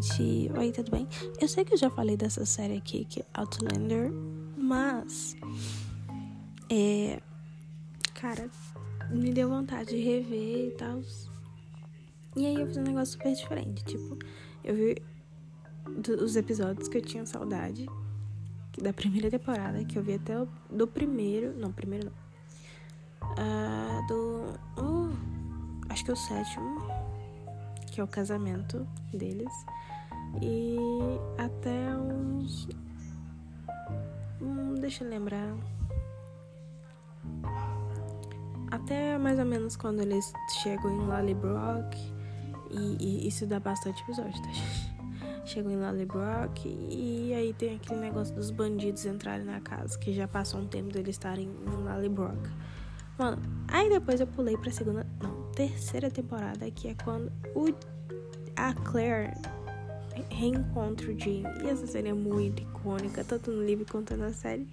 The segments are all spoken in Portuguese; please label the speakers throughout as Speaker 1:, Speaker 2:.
Speaker 1: gente! Oi, tudo bem? Eu sei que eu já falei dessa série aqui, que é Outlander, mas. É. Cara, me deu vontade de rever e tal. E aí eu fiz um negócio super diferente. Tipo, eu vi os episódios que eu tinha saudade da primeira temporada, que eu vi até o, do primeiro. Não, primeiro não. Uh, do. Uh, acho que é o sétimo que é o casamento deles. E até uns. Hum, deixa eu lembrar. Até mais ou menos quando eles chegam em Lallybrook. E, e isso dá bastante episódio, tá? Chegam em Lallybrook e aí tem aquele negócio dos bandidos entrarem na casa, que já passou um tempo deles estarem em Lallybrook. Mano, aí depois eu pulei pra segunda, não, terceira temporada, que é quando o, a Claire reencontra o Jim. E essa cena é muito icônica, tanto no livro quanto na série.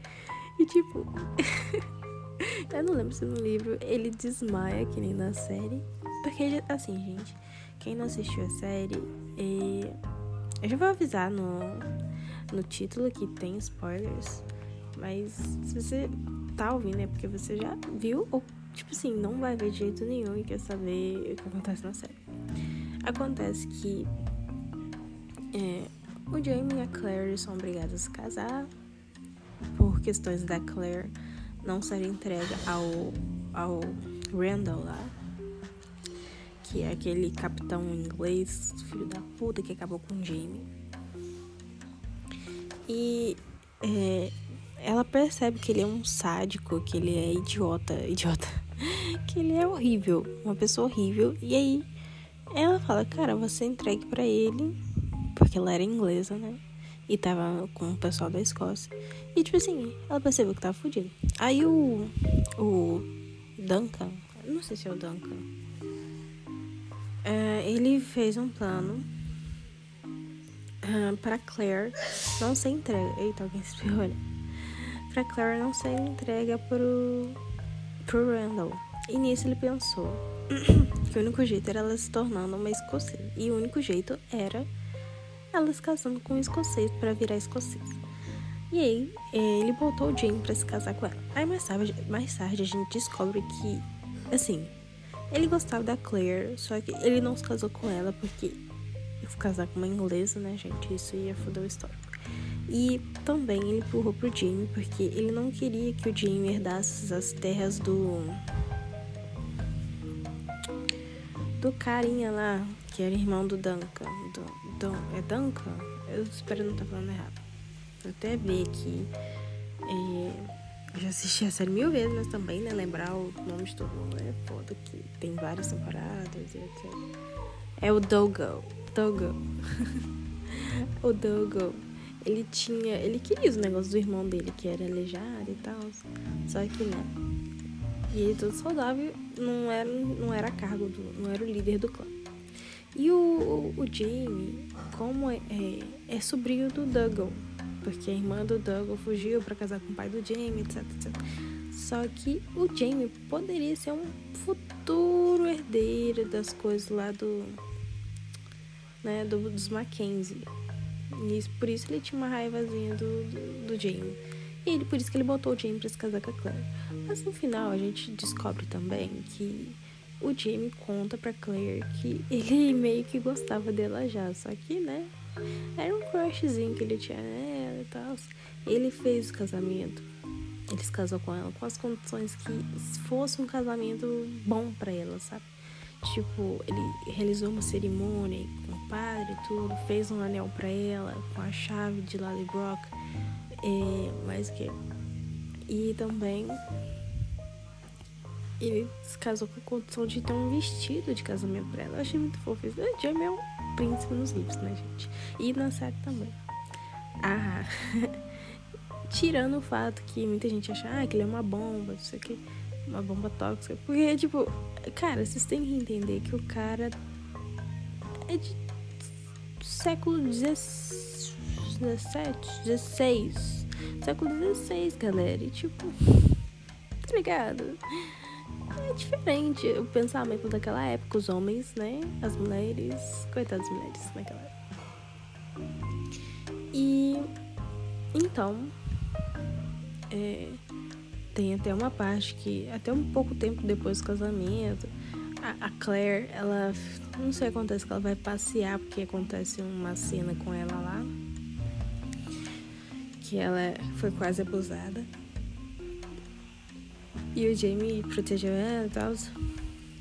Speaker 1: E tipo, eu não lembro se no livro ele desmaia, que nem na série. Porque, assim, gente, quem não assistiu a série, é... eu já vou avisar no, no título que tem spoilers. Mas se você tá ouvindo é porque você já viu ou, tipo assim, não vai ver de jeito nenhum e quer saber o que acontece na série. Acontece que é, o Jamie e a Claire são obrigados a se casar por questões da Claire não ser entregue ao, ao Randall lá, que é aquele capitão inglês, filho da puta, que acabou com o Jamie. E é, ela percebe que ele é um sádico, que ele é idiota, idiota, que ele é horrível, uma pessoa horrível. E aí ela fala, cara, você entregue para ele, porque ela era inglesa, né? E tava com o pessoal da Escócia. E tipo assim, ela percebeu que tava fudido. Aí o. O Duncan, não sei se é o Duncan. É, ele fez um plano uh, para Claire não ser entregue. Eita, alguém se espirrou, né? para Claire não ser entrega pro, pro Randall. E nisso ele pensou que o único jeito era ela se tornando uma escocesa. E o único jeito era ela se casando com um escocês para virar escocês. E aí ele botou o Jane para se casar com ela. Aí mais tarde, mais tarde a gente descobre que, assim, ele gostava da Claire, só que ele não se casou com ela porque se casar com uma inglesa, né, gente? Isso ia foder o histórico. E também ele empurrou pro Jamie porque ele não queria que o Jamie herdasse as terras do. do carinha lá, que era irmão do Duncan. Do, do, é Duncan? Eu espero não estar falando errado. Vou até ver aqui. É, já assisti a série mil vezes, mas também, né? Lembrar o nome de todo mundo é foda, que tem várias temporadas e etc. É o Dogo. Dogo. o Dogo ele tinha. Ele queria os negócios do irmão dele, que era aleijado e tal. Só que né. E ele todo saudável não era, não era cargo do. não era o líder do clã. E o, o Jamie, como é, é, é sobrinho do Dougal, porque a irmã do Dougal fugiu para casar com o pai do Jamie, etc, etc. Só que o Jamie poderia ser um futuro herdeiro das coisas lá do. Né, do, dos Mackenzie. E por isso ele tinha uma raivazinha do, do, do Jamie. E ele, por isso que ele botou o Jamie pra se casar com a Claire. Mas no final a gente descobre também que o Jamie conta pra Claire que ele meio que gostava dela já. Só que, né? Era um crushzinho que ele tinha nela e tal. Ele fez o casamento. Ele se casou com ela com as condições que fosse um casamento bom para ela, sabe? Tipo, ele realizou uma cerimônia com o padre e tudo, fez um anel para ela com a chave de Lallybrook, é, mais que e também ele se casou com a condição de ter um vestido de casamento pra ela. Eu achei muito fofo. O Jamie é um príncipe nos livros, né, gente? E na série também. Ah, tirando o fato que muita gente acha ah, que ele é uma bomba, não sei o que uma bomba tóxica. Porque, tipo, cara, vocês têm que entender que o cara é de século XVII, XVI, século XVI, galera. E, tipo, tá ligado? É diferente o pensamento daquela época, os homens, né? As mulheres, coitadas mulheres naquela época. E então é, tem até uma parte que até um pouco tempo depois do casamento a, a Claire ela não sei o que acontece que ela vai passear porque acontece uma cena com ela lá que ela foi quase abusada e o Jamie protegeu ela e tal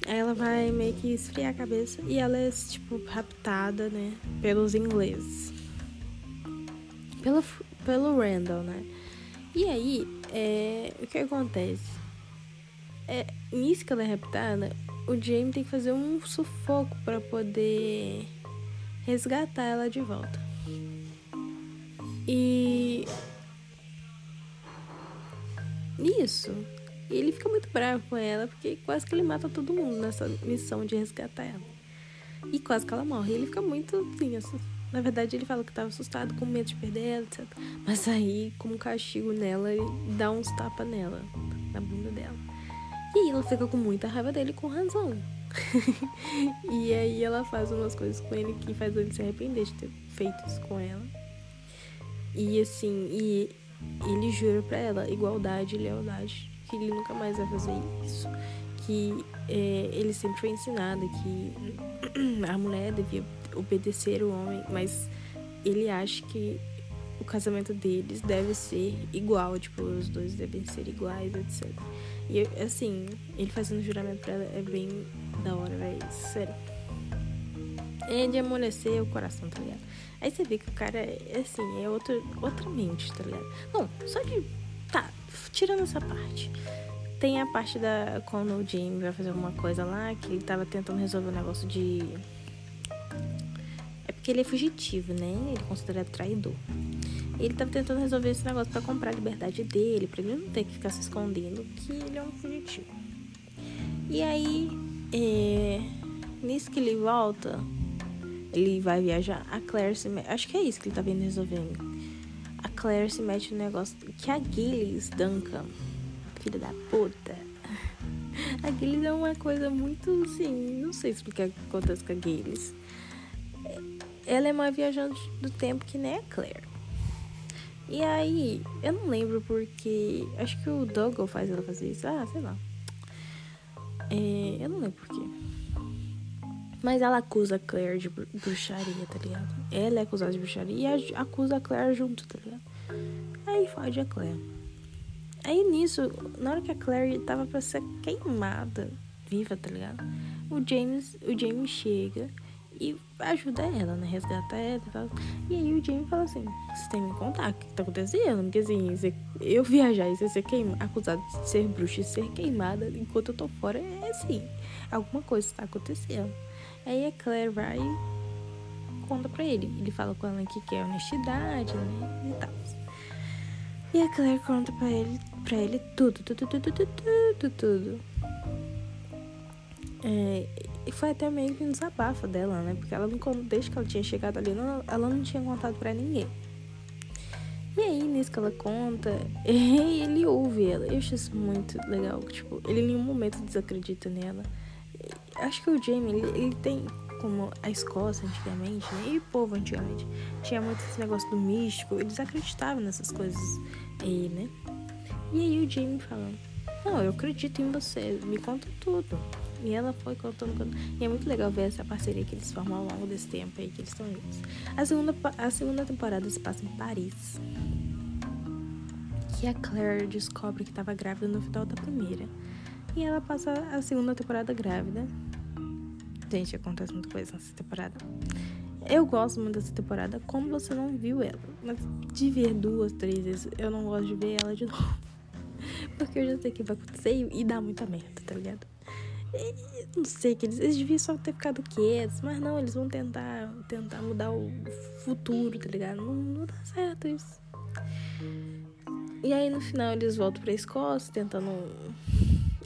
Speaker 1: Aí ela vai meio que esfriar a cabeça e ela é, tipo, raptada, né? Pelos ingleses. Pelo, pelo Randall, né? E aí, é, o que acontece? É, nisso que ela é raptada, o Jamie tem que fazer um sufoco para poder resgatar ela de volta. E. Isso ele fica muito bravo com ela, porque quase que ele mata todo mundo nessa missão de resgatar ela. E quase que ela morre. Ele fica muito assim, assim. Na verdade, ele fala que estava assustado, com medo de perder ela, etc. Mas aí, como castigo nela, ele dá uns tapas nela, na bunda dela. E ela fica com muita raiva dele, com razão. e aí ela faz umas coisas com ele que faz ele se arrepender de ter feito isso com ela. E assim, e ele jura pra ela igualdade e lealdade que ele nunca mais vai fazer isso. Que é, ele sempre foi ensinado que a mulher devia obedecer o homem, mas ele acha que o casamento deles deve ser igual, tipo, os dois devem ser iguais, etc. E assim, ele fazendo juramento pra ela é bem da hora, velho. Sério. É de amolecer o coração, tá ligado? Aí você vê que o cara é assim, é outro, outra mente, tá ligado? Não, só de Tá, tirando essa parte. Tem a parte da. Quando o Jamie vai fazer alguma coisa lá, que ele tava tentando resolver um negócio de. É porque ele é fugitivo, né? Ele é considerado traidor. Ele tava tentando resolver esse negócio para comprar a liberdade dele, pra ele não ter que ficar se escondendo que ele é um fugitivo. E aí, é... nisso que ele volta, ele vai viajar. A Claire se. Acho que é isso que ele tá vendo resolvendo Claire se mete no negócio que a Gillis Duncan, filha da puta. A Gillis é uma coisa muito assim, não sei explicar o que acontece com a Gillis. Ela é uma viajante do tempo que nem a Claire. E aí, eu não lembro porque. Acho que o Dougal faz ela fazer isso. Ah, sei lá. É, eu não lembro porquê. Mas ela acusa a Claire de bruxaria, tá ligado? Ela é acusada de bruxaria e acusa a Claire junto, tá ligado? Aí fode a Claire. Aí nisso, na hora que a Claire tava pra ser queimada, viva, tá ligado? O James, o James chega e ajuda ela, né? Resgata ela e tal. E aí o James fala assim: você tem que me contar o que tá acontecendo? Porque assim, eu viajar e você ser queima, acusado de ser bruxa e ser queimada enquanto eu tô fora é assim. Alguma coisa está acontecendo. Aí a Claire vai e conta pra ele. Ele fala com ela que quer honestidade, né? E tal. E a Claire conta pra ele, pra ele tudo, tudo, tudo, tudo, tudo, tudo. É, e foi até meio que um desabafo dela, né? Porque ela não, desde que ela tinha chegado ali, não, ela não tinha contado pra ninguém. E aí, nisso que ela conta, ele ouve ela. Eu acho isso muito legal. Tipo, ele em nenhum momento desacredita nela. Acho que o Jamie, ele, ele tem como a Escócia antigamente, né? E o povo antigamente tinha muito esse negócio do místico, eles acreditavam nessas coisas aí, né? E aí o Jamie falando, não, eu acredito em você, me conta tudo. E ela foi contando, contando. E é muito legal ver essa parceria que eles formam ao longo desse tempo aí que eles estão juntos. A segunda, a segunda temporada se passa em Paris. Que a Claire descobre que estava grávida no final da primeira. E ela passa a segunda temporada grávida. Gente, acontece muita coisa nessa temporada. Eu gosto muito dessa temporada, como você não viu ela. Mas de ver duas, três vezes, eu não gosto de ver ela de novo. Porque eu já sei o que vai acontecer e dá muita merda, tá ligado? E, não sei, que eles, eles deviam só ter ficado quietos, mas não, eles vão tentar, tentar mudar o futuro, tá ligado? Não, não dá certo isso. E aí no final eles voltam pra Escócia, tentando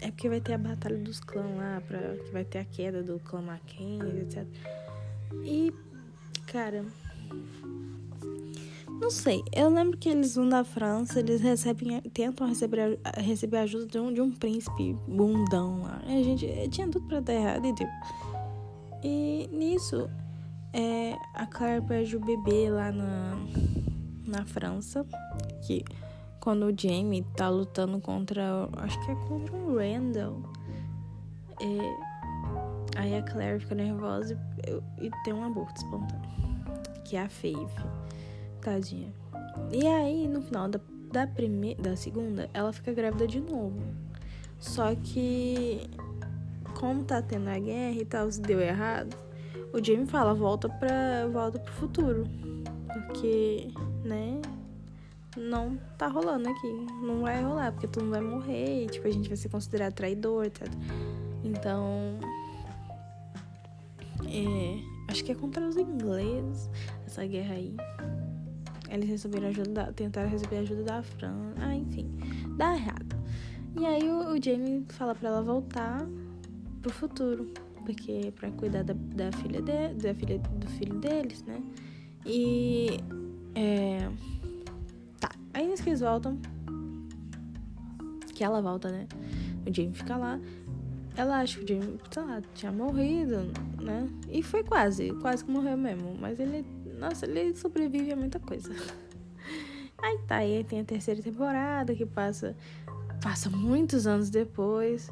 Speaker 1: é porque vai ter a batalha dos clãs lá, pra, que vai ter a queda do clã Mackenzie, etc. E, cara. Não sei, eu lembro que eles vão da França, eles recebem, tentam receber, receber ajuda de um, de um príncipe bundão lá. A gente tinha tudo pra dar errado e. E nisso, é, a Claire perde o bebê lá na, na França, que quando o Jamie tá lutando contra, acho que é contra o Randall, aí a Claire fica nervosa e, e tem um aborto espontâneo, que é a Faith, tadinha. E aí, no final da, da, primeira, da segunda, ela fica grávida de novo. Só que, como tá tendo a guerra e tal, se deu errado, o Jamie fala, volta pra. volta pro futuro. Porque, né? Não tá rolando aqui. Não vai rolar, porque tu não vai morrer. E, tipo, a gente vai ser considerado traidor, etc. Então. É, acho que é contra os ingleses essa guerra aí. Eles receberam ajuda, tentaram receber ajuda da França. Ah, enfim, dá errado. E aí o, o Jamie fala para ela voltar pro futuro, porque para cuidar da, da filha de, da filha do filho deles, né? E é, eles voltam, que ela volta, né? O Jamie fica lá. Ela acha que o Jamie, sei lá, tinha morrido, né? E foi quase, quase que morreu mesmo. Mas ele nossa, ele sobrevive a muita coisa. Aí tá, aí tem a terceira temporada que passa passa muitos anos depois.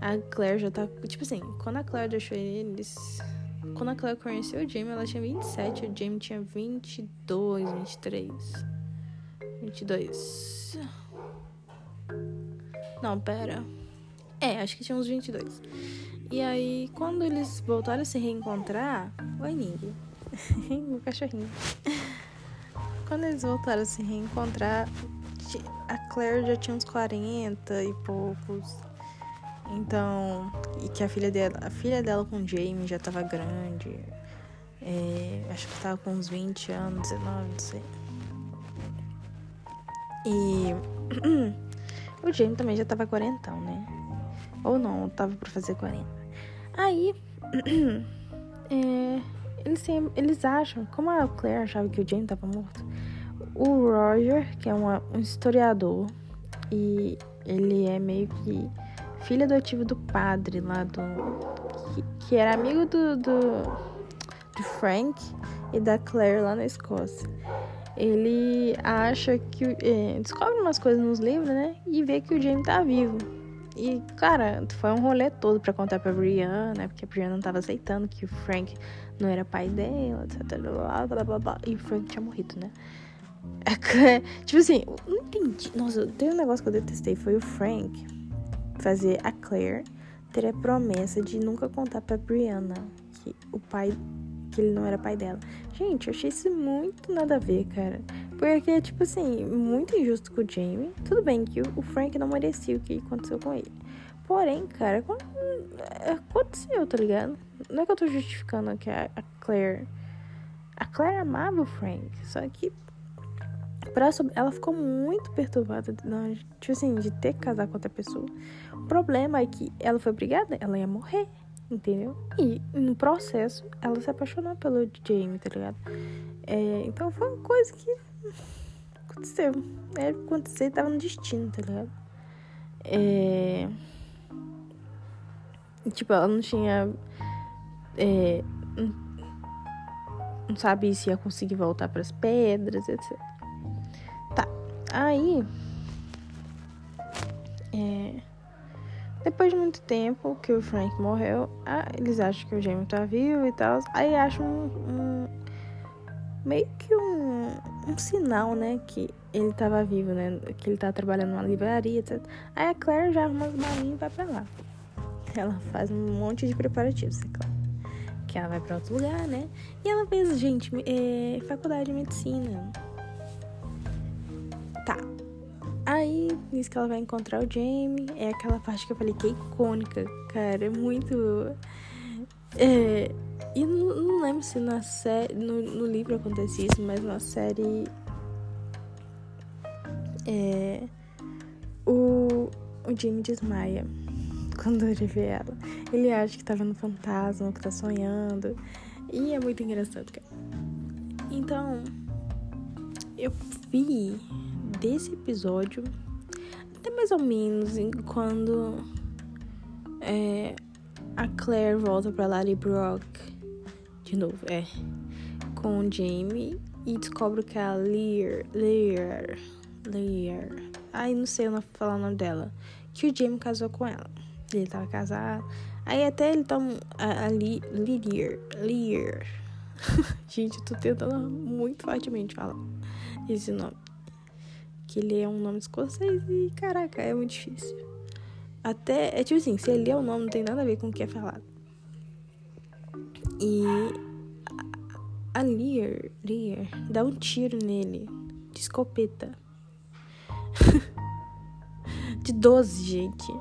Speaker 1: A Claire já tá, tipo assim, quando a Claire deixou eles, quando a Claire conheceu o Jamie, ela tinha 27, o Jamie tinha 22, 23. 22. Não, pera. É, acho que tinha uns 22. E aí, quando eles voltaram a se reencontrar, oi, Ninguém o cachorrinho. Quando eles voltaram a se reencontrar, a Claire já tinha uns 40 e poucos. Então, e que a filha dela, a filha dela com o Jamie já tava grande. É, acho que tava com uns 20 anos, 19, não sei. E o Jamie também já tava quarentão, né? Ou não, tava pra fazer 40. Aí, é, eles, eles acham, como a Claire achava que o Jamie estava morto, o Roger, que é uma, um historiador, e ele é meio que filho adotivo do padre lá do. que, que era amigo do, do, do Frank e da Claire lá na Escócia. Ele acha que. É, descobre umas coisas nos livros, né? E vê que o Jamie tá vivo. E, cara, foi um rolê todo pra contar pra Brianna, né? Porque a Brianna não tava aceitando que o Frank não era pai dela, etc. Blá, blá, blá, blá. E o Frank tinha morrido, né? É, tipo assim, não entendi. Nossa, tem um negócio que eu detestei. Foi o Frank fazer a Claire ter a promessa de nunca contar pra Brianna que o pai. Ele não era pai dela. Gente, eu achei isso muito nada a ver, cara. Porque, tipo assim, muito injusto com o Jamie. Tudo bem que o Frank não merecia o que aconteceu com ele. Porém, cara, aconteceu, tá ligado? Não é que eu tô justificando que a Claire. A Claire amava o Frank, só que. Pra, ela ficou muito perturbada, não, tipo assim, de ter que casar com outra pessoa. O problema é que ela foi obrigada, ela ia morrer, entendeu? E no processo, ela se apaixonou pelo Jamie, tá ligado? É, então foi uma coisa que aconteceu. Era acontecer, tava no destino, tá ligado? É. Tipo, ela não tinha. É, não sabe se ia conseguir voltar para as pedras, etc. Tá. Aí. É, depois de muito tempo que o Frank morreu, ah, eles acham que o Jamie tá vivo e tal. Aí acham um, um, meio que um, um sinal, né? Que ele tava vivo, né? Que ele tá trabalhando numa livraria, etc. Aí a Claire já arruma as malinhas e vai pra lá. Ela faz um monte de preparativos, é claro. Que ela vai para outro lugar, né? E ela fez, gente, é, faculdade de medicina. Tá. Aí, nisso que ela vai encontrar o Jamie, é aquela parte que eu falei que é icônica, cara. É muito. É, e não, não, lembro se na série. No, no livro acontece isso, mas na série. É. O, o Jamie desmaia quando ele vê ela. Ele acha que tá vendo fantasma, que tá sonhando. E é muito engraçado, cara. Então, eu vi desse episódio até mais ou menos quando é, a Claire volta pra Larry Brock de novo, é, com o Jamie e descobre que é a Lear, Lear, Lear. Ai, não sei falar o nome dela. Que o Jamie casou com ela. Ele tava casado. Aí até ele toma a Lear, Lear. Gente, eu tô tentando muito fortemente falar esse nome. Que ele é um nome escocês e, caraca, é muito difícil. Até, é tipo assim, se ele é o nome, não tem nada a ver com o que é falado. E a Lear, Lear dá um tiro nele de escopeta. de 12, gente.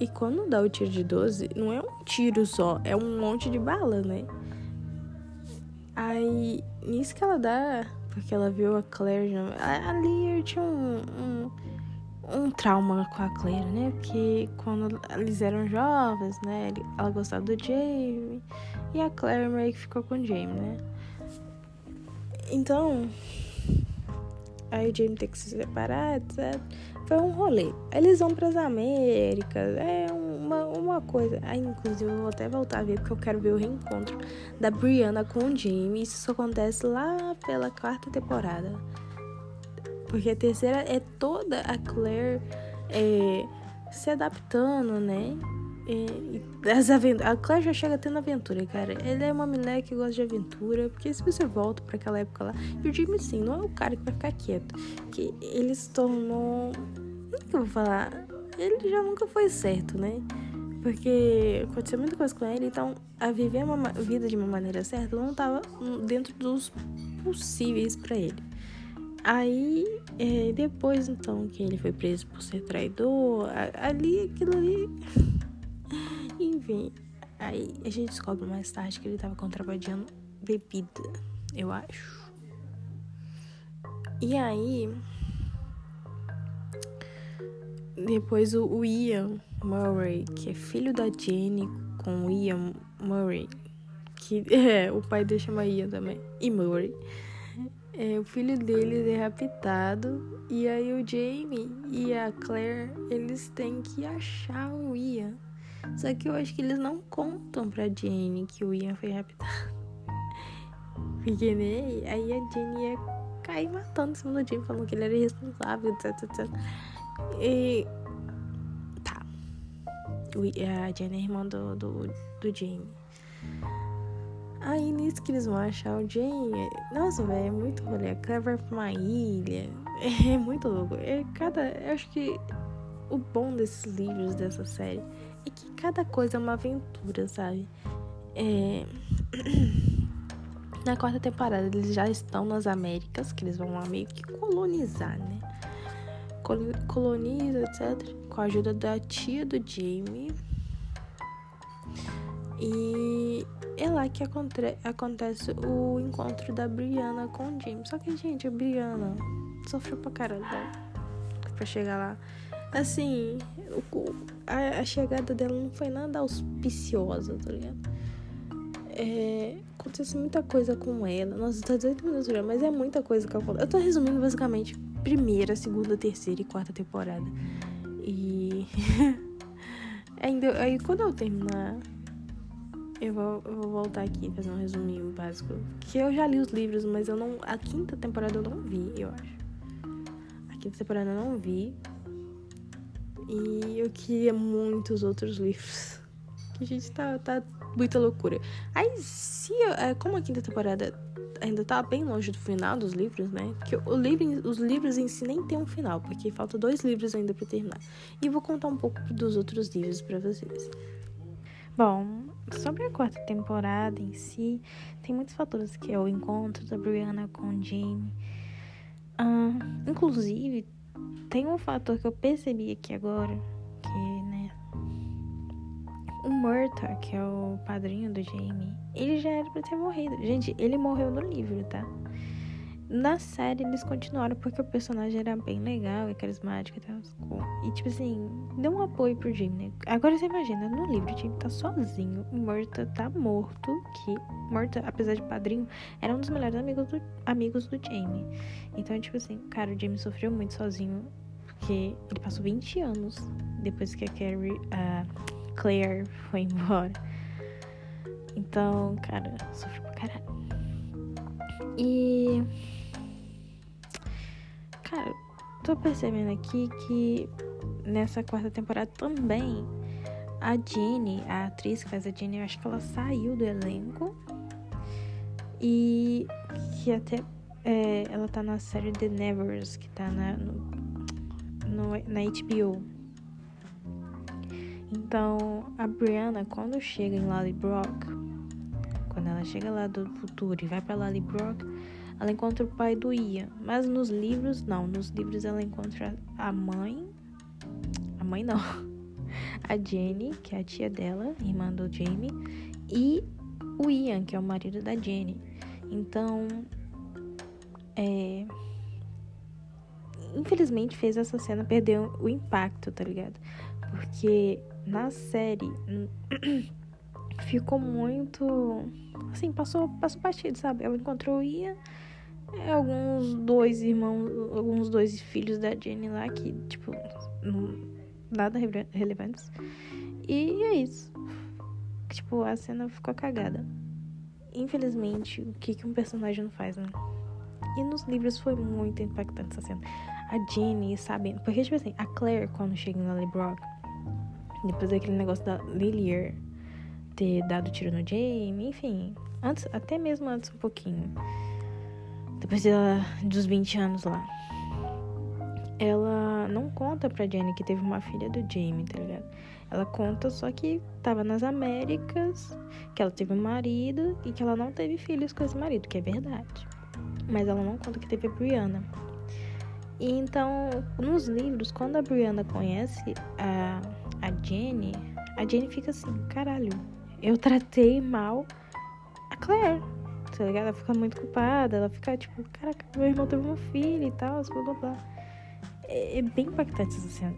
Speaker 1: E quando dá o tiro de 12, não é um tiro só, é um monte de bala, né? Aí, nisso que ela dá, porque ela viu a Claire. A, a Lear tinha um, um um trauma com a Claire, né? Porque quando eles eram jovens, né? Ela gostava do Jamie e a Claire meio que ficou com o Jamie, né? Então, aí o Jamie tem que se separar, etc. Foi um rolê. Eles vão para as Américas, é uma, uma coisa. Aí, inclusive, eu vou até voltar a ver porque eu quero ver o reencontro da Brianna com o Jamie. Isso acontece lá pela quarta temporada. Porque a terceira é toda a Claire é, se adaptando, né? É, das aventuras. A Claire já chega tendo aventura, cara. Ela é uma mulher que gosta de aventura. Porque se você volta para aquela época lá. E o Jimmy, sim, não é o cara que vai ficar quieto. Que ele se tornou. O que eu vou falar? Ele já nunca foi certo, né? Porque aconteceu muita coisa com ele, então a viver uma vida de uma maneira certa não estava dentro dos possíveis para ele. Aí, é, depois então que ele foi preso por ser traidor, ali, aquilo ali. Enfim, aí a gente descobre mais tarde que ele tava contrabandeando bebida, eu acho. E aí. Depois o Ian Murray, que é filho da Jenny com o Ian Murray, que é, o pai dele chama Ian também, e Murray é, o filho deles é raptado e aí o Jamie e a Claire eles têm que achar o Ian. Só que eu acho que eles não contam pra Jane que o Ian foi raptado. Porque né, aí a Jane ia cair matando em cima do Jamie, falando que ele era irresponsável, etc, etc. E. Tá. A Jane é irmã do, do, do Jamie. Aí nisso que eles vão achar o Jane. Nossa, velho, é muito rolê. A Claire vai pra uma ilha. É muito louco. É cada. Eu acho que o bom desses livros, dessa série, é que cada coisa é uma aventura, sabe? É... Na quarta temporada eles já estão nas Américas, que eles vão lá meio que colonizar, né? Coloniza, etc. Com a ajuda da tia do Jamie. E é lá que acontece o encontro da Brianna com o James. Só que, gente, a Brianna sofreu pra caralho né? pra chegar lá. Assim, a, a, chegada dela não foi nada auspiciosa, tá ligado? É, acontece muita coisa com ela. Nossa, tá 18 minutos já, mas é muita coisa que acontece. Eu tô resumindo basicamente primeira, segunda, terceira e quarta temporada. E. Ainda, aí quando eu terminar eu vou, eu vou voltar aqui e fazer um resuminho básico. Que eu já li os livros, mas eu não. A quinta temporada eu não vi, eu acho. A quinta temporada eu não vi. E eu queria muitos outros livros. Que a gente tá, tá muita loucura. Aí, se. É, como a quinta temporada ainda tá bem longe do final dos livros, né? Porque o livro, os livros em si nem tem um final, porque falta dois livros ainda para terminar. E vou contar um pouco dos outros livros para vocês. Bom, sobre a quarta temporada em si, tem muitos fatores que é o encontro da Brianna com o Jamie. Uh, inclusive, tem um fator que eu percebi aqui agora, que, né, o Murta, que é o padrinho do Jamie, ele já era pra ter morrido. Gente, ele morreu no livro, tá? Na série eles continuaram porque o personagem era bem legal e carismático e tal. E tipo assim, deu um apoio pro Jim, né? Agora você imagina, no livro o Jim tá sozinho, o Murta tá morto, que Murta, apesar de padrinho, era um dos melhores amigos do, amigos do Jamie. Então, tipo assim, cara, o Jamie sofreu muito sozinho, porque ele passou 20 anos depois que a Carrie, a Claire foi embora. Então, cara, sofreu pra caralho. E. Cara, tô percebendo aqui que nessa quarta temporada também a Jenny, a atriz que faz a Jenny, eu acho que ela saiu do elenco. E que até é, ela tá na série The Nevers, que tá na, no, no, na HBO. Então, a Brianna, quando chega em Lallybrook, quando ela chega lá do futuro e vai pra Lallybrook, ela encontra o pai do Ian. Mas nos livros, não. Nos livros ela encontra a mãe. A mãe não. A Jenny, que é a tia dela, irmã do Jamie. E o Ian, que é o marido da Jenny. Então, é... Infelizmente fez essa cena perder o impacto, tá ligado? Porque na série ficou muito. Assim, passou, passou batido, sabe? Ela encontrou o Ian, é, alguns dois irmãos, alguns dois filhos da Jenny lá que, tipo, não, nada relevantes. E é isso. Tipo, a cena ficou cagada infelizmente, o que, que um personagem não faz, né? E nos livros foi muito impactante essa cena. A Jenny sabendo. Porque, tipo assim, a Claire, quando chega em Lily Brock, depois daquele negócio da Lilier ter dado tiro no Jamie, enfim. Antes, até mesmo antes um pouquinho. Depois dela, dos 20 anos lá. Ela não conta pra Jenny que teve uma filha do Jamie, tá ligado? Ela conta só que tava nas Américas, que ela teve um marido e que ela não teve filhos com esse marido, que é verdade. Mas ela não conta que teve a Brianna. E então, nos livros, quando a Brianna conhece a, a Jenny, a Jenny fica assim, caralho, eu tratei mal a Claire, tá ligado? Ela fica muito culpada, ela fica tipo, caraca, meu irmão teve uma filha e tal, blá blá blá. É, é bem impactante essa cena.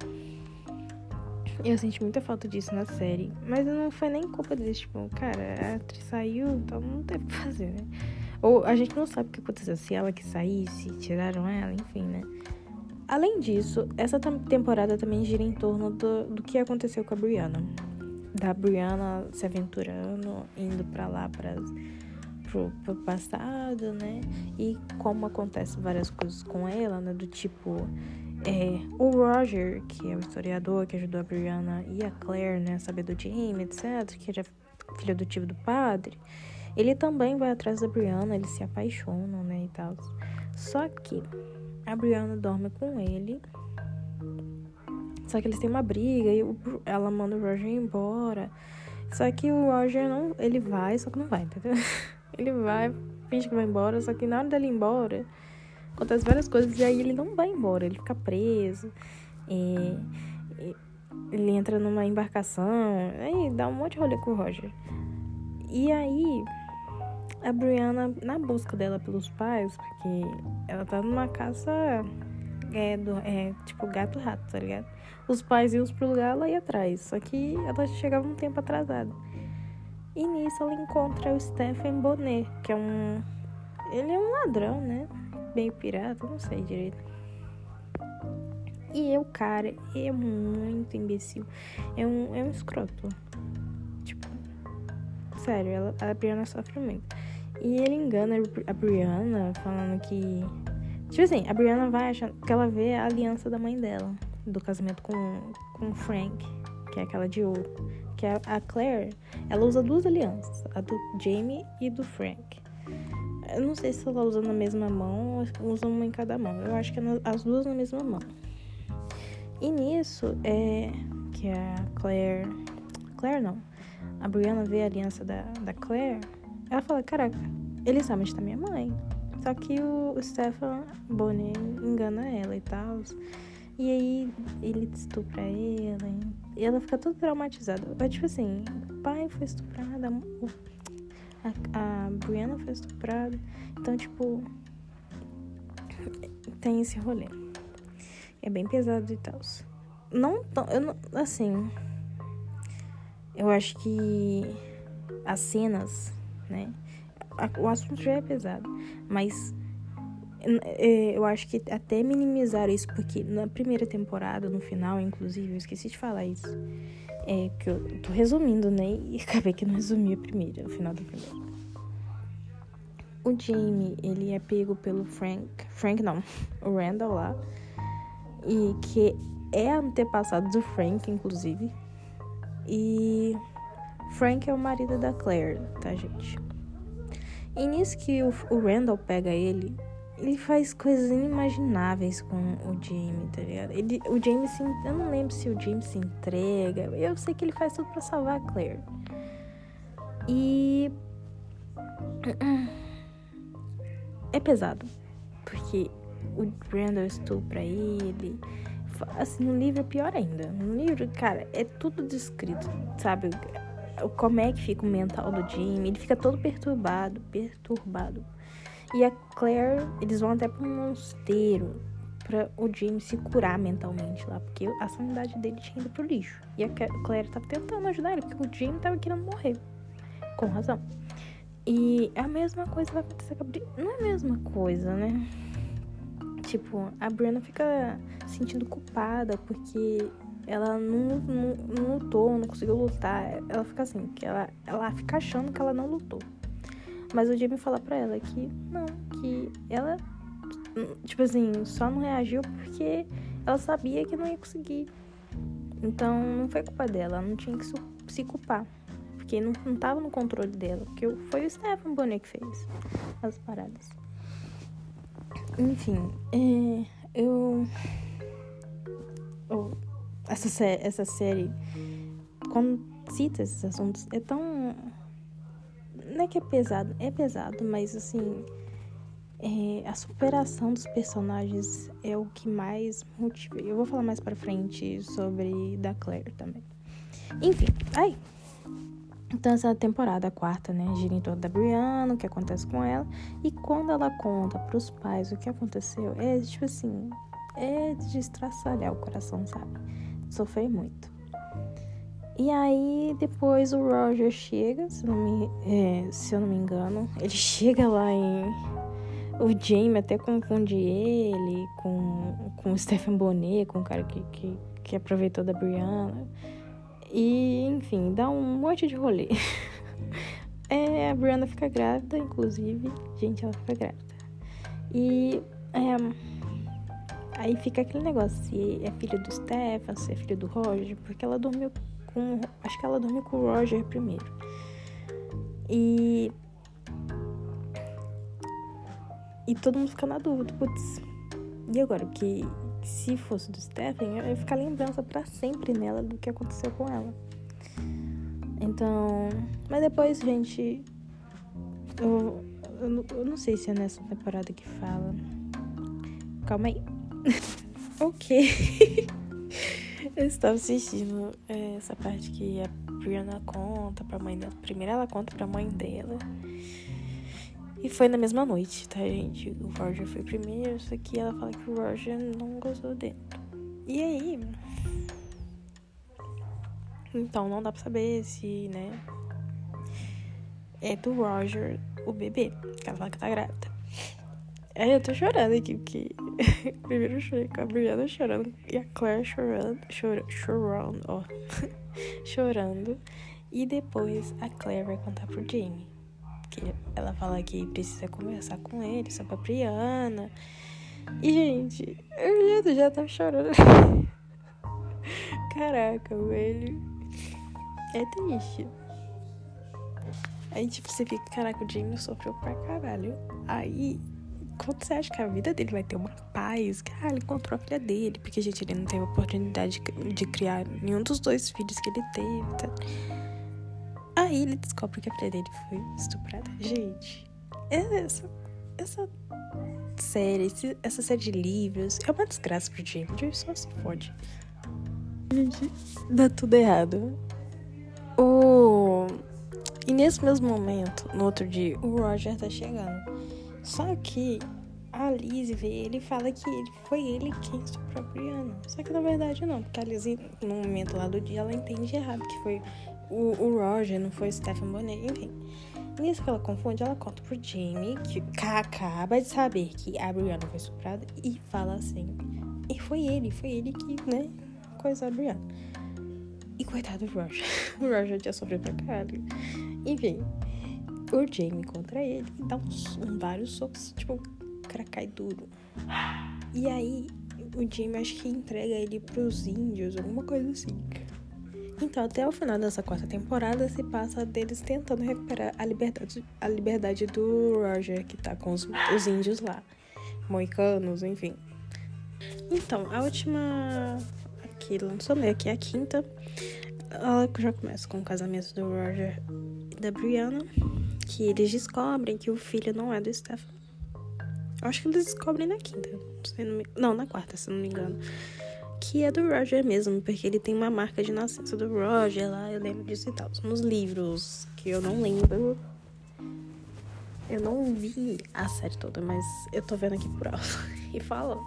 Speaker 1: Eu senti muita falta disso na série. Mas não foi nem culpa deles. Tipo, cara, a atriz saiu, então não teve o que fazer, né? Ou a gente não sabe o que aconteceu. Se ela que saísse, tiraram ela, enfim, né? Além disso, essa temporada também gira em torno do, do que aconteceu com a Brianna. Da Brianna se aventurando, indo pra lá, pra, pro, pro passado, né? E como acontece várias coisas com ela, né? Do tipo é, o Roger, que é o historiador que ajudou a Brianna e a Claire, né, saber do Jamie, etc., que era filho adotivo do padre, ele também vai atrás da Brianna, eles se apaixonam, né, e tal. Só que a Brianna dorme com ele, só que eles têm uma briga e ela manda o Roger embora. Só que o Roger não, ele vai, só que não vai, entendeu? Ele vai, finge que vai embora, só que na hora dele ir embora, acontece várias coisas e aí ele não vai embora, ele fica preso. E, e ele entra numa embarcação, aí dá um monte de rolê com o Roger. E aí a Brianna, na busca dela pelos pais, porque ela tá numa caça é, do, é tipo gato-rato, tá ligado? Os pais iam pro lugar, ela ia atrás. Só que ela chegava um tempo atrasada. E nisso ela encontra o Stephen Bonnet, que é um. Ele é um ladrão, né? meio pirata, não sei direito. E o cara é muito imbecil. É um, é um escroto. Tipo, sério, ela, a Brianna sofre muito. E ele engana a Brianna falando que. Tipo assim, a Brianna vai achando que ela vê a aliança da mãe dela, do casamento com, com o Frank, que é aquela de ouro. Que é a Claire, ela usa duas alianças, a do Jamie e do Frank. Eu não sei se ela usa na mesma mão ou usa uma em cada mão. Eu acho que é as duas na mesma mão. E nisso, é que a Claire. Claire não. A Brianna vê a aliança da, da Claire. Ela fala: Caraca, ele sabe onde tá minha mãe. Só que o, o Stefan Bonnet engana ela e tal. E aí ele estupra ela. E ela fica toda traumatizada. Mas, tipo assim, o pai foi estuprado, a, a Brianna foi estuprada. Então, tipo, tem esse rolê. É bem pesado e tal. Não tão. Não, assim. Eu acho que as cenas, né? O assunto já é pesado. Mas eu acho que até minimizar isso, porque na primeira temporada, no final, inclusive, eu esqueci de falar isso. É que eu tô resumindo, né? E acabei que não resumi a primeira, o final da primeira. o Jamie, ele é pego pelo Frank. Frank não, o Randall lá. E que é antepassado do Frank, inclusive. E Frank é o marido da Claire, tá, gente? E nisso que o Randall pega ele, ele faz coisas inimagináveis com o Jamie, tá ligado? Ele, o Jamie se. Eu não lembro se o Jamie se entrega. Eu sei que ele faz tudo pra salvar a Claire. E. É pesado. Porque o Randall estupra ele. Assim, no livro é pior ainda. No livro, cara, é tudo descrito, sabe? Como é que fica o mental do Jamie. Ele fica todo perturbado, perturbado. E a Claire, eles vão até para um mosteiro para o Jamie se curar mentalmente lá, porque a sanidade dele tinha ido pro lixo. E a Claire tava tentando ajudar ele, porque o Jamie tava querendo morrer. Com razão. E a mesma coisa vai acontecer com a Brianna. Não é a mesma coisa, né? Tipo, a Brianna fica sentindo culpada porque ela não, não, não lutou, não conseguiu lutar. Ela fica assim, que ela, ela fica achando que ela não lutou. Mas o Jamie fala pra ela que não, que ela, tipo assim, só não reagiu porque ela sabia que não ia conseguir. Então não foi culpa dela, ela não tinha que se culpar. Porque não, não tava no controle dela. Porque foi o Stefan Bonnet que fez as paradas. Enfim, é, eu. Oh, essa, essa série, quando cita esses assuntos, é tão não é que é pesado, é pesado, mas assim. É, a superação dos personagens é o que mais motiva. Eu vou falar mais pra frente sobre da Claire também. Enfim, aí. Então, essa temporada, a quarta, né, gira em torno da Brianna, o que acontece com ela. E quando ela conta pros pais o que aconteceu, é tipo assim, é de estraçalhar o coração, sabe? Sofri muito. E aí depois o Roger chega, se, me, é, se eu não me engano. Ele chega lá em. O Jamie até confunde ele com, com o Stephen Bonnet, com o cara que, que, que aproveitou da Brianna. E, enfim, dá um monte de rolê. é, a Brianna fica grávida, inclusive. Gente, ela fica grávida. E. É, Aí fica aquele negócio, se é filho do Stefan, se é filho do Roger, porque ela dormiu com. Acho que ela dorme com o Roger primeiro. E. E todo mundo fica na dúvida, putz. E agora? Que se fosse do Stephen, eu ia ficar lembrança para sempre nela do que aconteceu com ela. Então. Mas depois, gente. Eu, eu, eu não sei se é nessa temporada que fala. Calma aí. ok. Eu estava assistindo é, essa parte que a Brianna conta pra mãe dela. Primeiro ela conta pra mãe dela. E foi na mesma noite, tá, gente? O Roger foi primeiro, só que ela fala que o Roger não gostou dele. E aí. Então não dá pra saber se, né? É do Roger o bebê. Ela fala que tá grávida. É, eu tô chorando aqui, porque primeiro eu chorei com a Brianna chorando e a Claire chorando, chorando, chorando, ó, chorando. E depois a Claire vai contar pro Jamie, que ela fala que precisa conversar com ele sobre a Brianna. E, gente, eu já, já tava chorando. Caraca, velho. É triste. Aí, tipo, você fica, caraca, o Jamie sofreu pra caralho. Aí quando você acha que a vida dele vai ter uma paz, que ah, ele encontrou a filha dele, porque, gente, ele não teve oportunidade de, de criar nenhum dos dois filhos que ele teve, tá? Aí ele descobre que a filha dele foi estuprada. Gente, essa, essa série, essa série de livros é uma desgraça pro James. O James só se fode. Gente, dá tudo errado. O... E nesse mesmo momento, no outro dia, o Roger tá chegando. Só que a Lizzie vê ele e fala que ele, foi ele quem estuprou a Brianna. Só que na verdade não, porque a Lizzie, no momento lá do dia, ela entende errado, que foi o, o Roger, não foi o Stephen Bonnet, enfim. Nisso que ela confunde, ela conta pro Jamie, que acaba de saber que a Brianna foi estuprada, e fala assim. E foi ele, foi ele que, né, coisou a Brianna. E coitado do Roger. o Roger tinha sofrido pra caralho. Enfim. O Jamie contra ele e dá uns, um, vários socos, tipo, o cara cai duro. E aí, o Jamie acho que entrega ele pros índios, alguma coisa assim. Então, até o final dessa quarta temporada, se passa deles tentando recuperar a liberdade, a liberdade do Roger, que tá com os, os índios lá. Moicanos, enfim. Então, a última que lançou meio que a quinta. Ela já começa com o casamento do Roger e da Brianna. Que eles descobrem que o filho não é do Stefan. Eu acho que eles descobrem na quinta. Não, na quarta, se não me engano que é do Roger mesmo, porque ele tem uma marca de nascença do Roger lá, eu lembro disso e tal. Nos livros, que eu não lembro. Eu não vi a série toda, mas eu tô vendo aqui por alto e falo.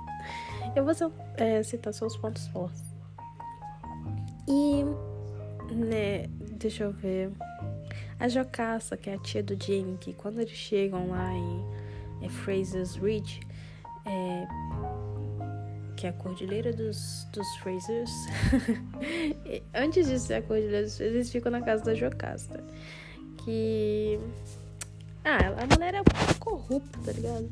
Speaker 1: Eu vou é, citar seus pontos fortes. E, né, deixa eu ver. A Jocasta, que é a tia do Jamie, que quando eles chegam lá em, em Fraser's Ridge, é, que é a Cordilheira dos, dos Frasers. Antes de ser a Cordilheira dos Frasers, eles ficam na casa da Jocasta. Que. Ah, a mulher é corrupta, tá ligado?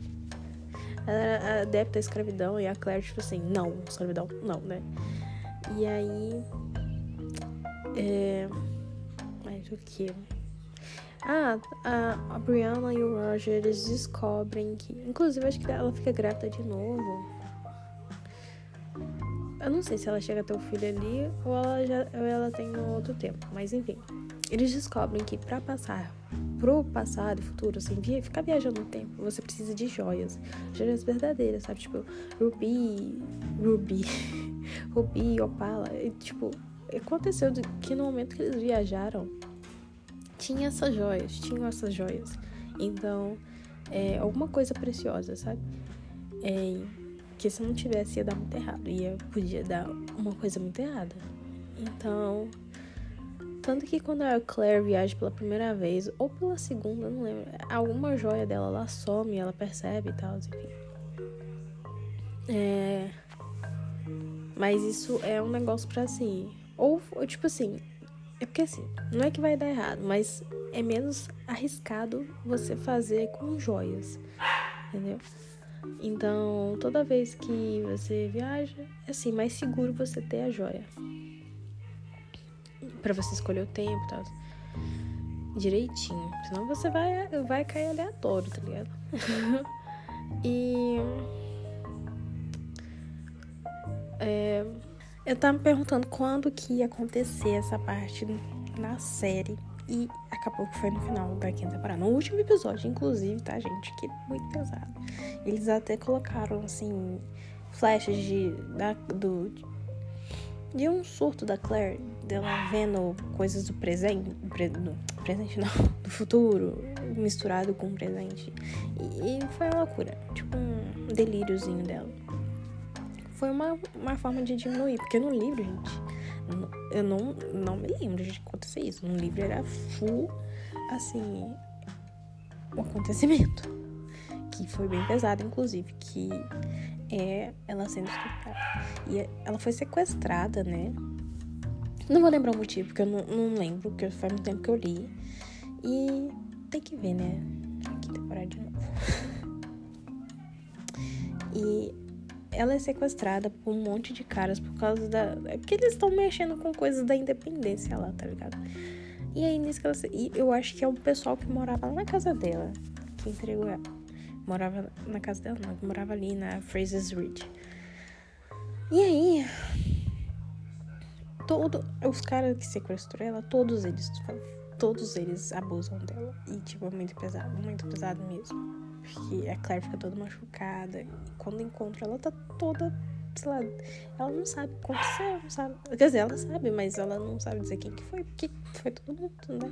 Speaker 1: Ela era adepta à escravidão e a Claire, tipo assim, não, escravidão, não, né? E aí. É. Mas o que? Ah, a, a Brianna e o Roger, eles descobrem que. Inclusive, acho que ela fica grávida de novo. Eu não sei se ela chega a ter o filho ali ou ela, já, ou ela tem outro tempo, mas enfim. Eles descobrem que para passar pro passado e futuro, assim, via, ficar viajando no tempo, você precisa de joias. Joias verdadeiras, sabe? Tipo, rubi, rubi, rubi, opala. E, tipo, aconteceu que no momento que eles viajaram, tinha essas joias, tinham essas joias. Então, é alguma coisa preciosa, sabe? É, que se não tivesse ia dar muito errado, ia podia dar uma coisa muito errada. Então, tanto que quando a Claire viaja pela primeira vez, ou pela segunda, não lembro, alguma joia dela lá some, ela percebe e tal, enfim. É. Mas isso é um negócio pra assim. Ou, tipo assim. É porque assim, não é que vai dar errado, mas é menos arriscado você fazer com joias. Entendeu? Então, toda vez que você viaja, é assim, mais seguro você ter a joia. para você escolher o tempo e tal. Direitinho. Senão você vai, vai cair aleatório, tá ligado? e. É, eu tava me perguntando quando que ia acontecer essa parte na série. E acabou que foi no final da quinta temporada. No último episódio, inclusive, tá, gente? Que muito pesado. Eles até colocaram, assim, flechas de, da, do, de um surto da Claire, dela vendo coisas do presente. Pre, do presente não, do futuro, misturado com o presente. E, e foi uma loucura. Tipo, um delíriozinho dela. Foi uma, uma forma de diminuir, porque no livro, gente eu não, não me lembro de acontecer isso. No livro era full, assim, o acontecimento. Que foi bem pesado, inclusive, que é ela sendo estuprada. E ela foi sequestrada, né? Não vou lembrar o motivo, porque eu não, não lembro, porque faz muito tempo que eu li. E tem que ver, né? Que temporada de novo. e ela é sequestrada por um monte de caras por causa da. É porque eles estão mexendo com coisas da independência lá, tá ligado? E aí nisso que ela. E eu acho que é um pessoal que morava lá na casa dela que entregou ela. Morava na casa dela, não, morava ali na Fraser's Ridge. E aí. Todo, os caras que sequestrou ela, todos eles. Todos eles abusam dela. E, tipo, é muito pesado, muito pesado mesmo. Porque a Claire fica toda machucada. E quando encontra ela tá toda, sei lá, ela não sabe o que aconteceu, não sabe. Quer dizer, ela sabe, mas ela não sabe dizer quem que foi, porque foi todo mundo, né?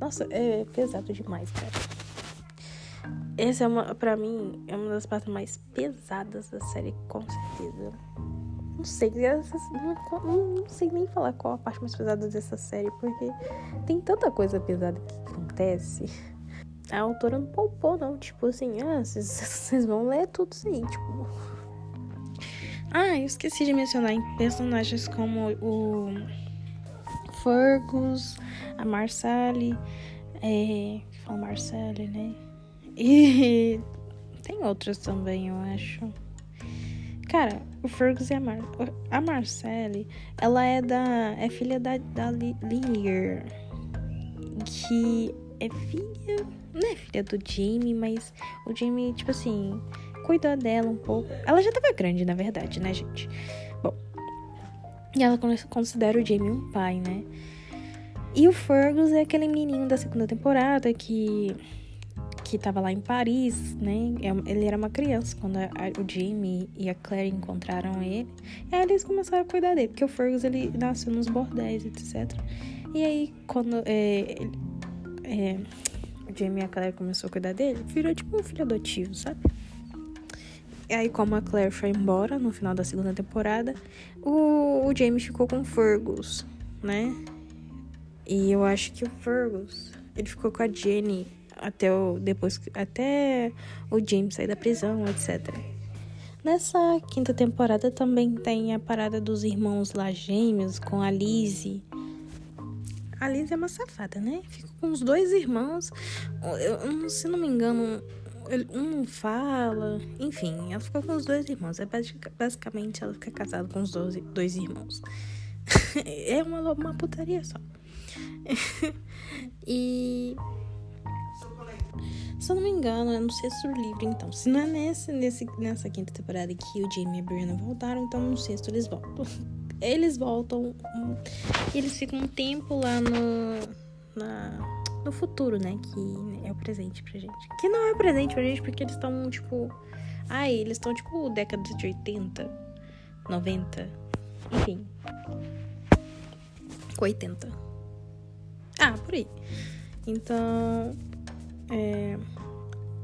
Speaker 1: Nossa, é pesado demais, cara. Essa é uma, pra mim, é uma das partes mais pesadas da série, com certeza. Não sei, não, não sei nem falar qual a parte mais pesada dessa série, porque tem tanta coisa pesada que acontece a autora não poupou, não. Tipo assim, ah, vocês vão ler tudo sim, tipo. Ah, eu esqueci de mencionar em personagens como o Fergus, a Marsali, É. Fala Marcelle, né? E tem outras também, eu acho. Cara, o Fergus e a Mar... A Marcelle, ela é da... É filha da, da Lillier. Que é filha... Não é filha do Jamie, mas o Jamie, tipo assim... Cuidou dela um pouco. Ela já tava grande, na verdade, né, gente? Bom... E ela considera o Jamie um pai, né? E o Fergus é aquele menino da segunda temporada que que estava lá em Paris, né? É ele era uma criança quando a, o Jamie e a Claire encontraram ele. E aí eles começaram a cuidar dele, porque o Fergus ele nasceu nos bordéis, etc. E aí quando é, é, o Jamie e a Claire começou a cuidar dele, virou tipo um filho adotivo, sabe? E aí, como a Claire foi embora no final da segunda temporada, o, o Jamie ficou com o Fergus, né? E eu acho que o Fergus, ele ficou com a Jenny até o depois até o James sair da prisão, etc. Nessa quinta temporada também tem a parada dos irmãos lá gêmeos com a Lizzie. A Lizzie é uma safada, né? Fica com os dois irmãos. Eu, se não me engano, um não fala. Enfim, ela ficou com os dois irmãos. É basicamente ela fica casada com os dois, dois irmãos. é uma, uma putaria só. e se eu não me engano, é no sexto livro, então. Se não é nesse, nesse, nessa quinta temporada que o Jamie e a Brianna voltaram, então no sexto eles voltam. Eles voltam e eles ficam um tempo lá no, na, no futuro, né? Que é o presente pra gente. Que não é o presente pra gente porque eles estão, tipo... Ai, eles estão, tipo, década de 80, 90, enfim. 80. Ah, por aí. Então, é,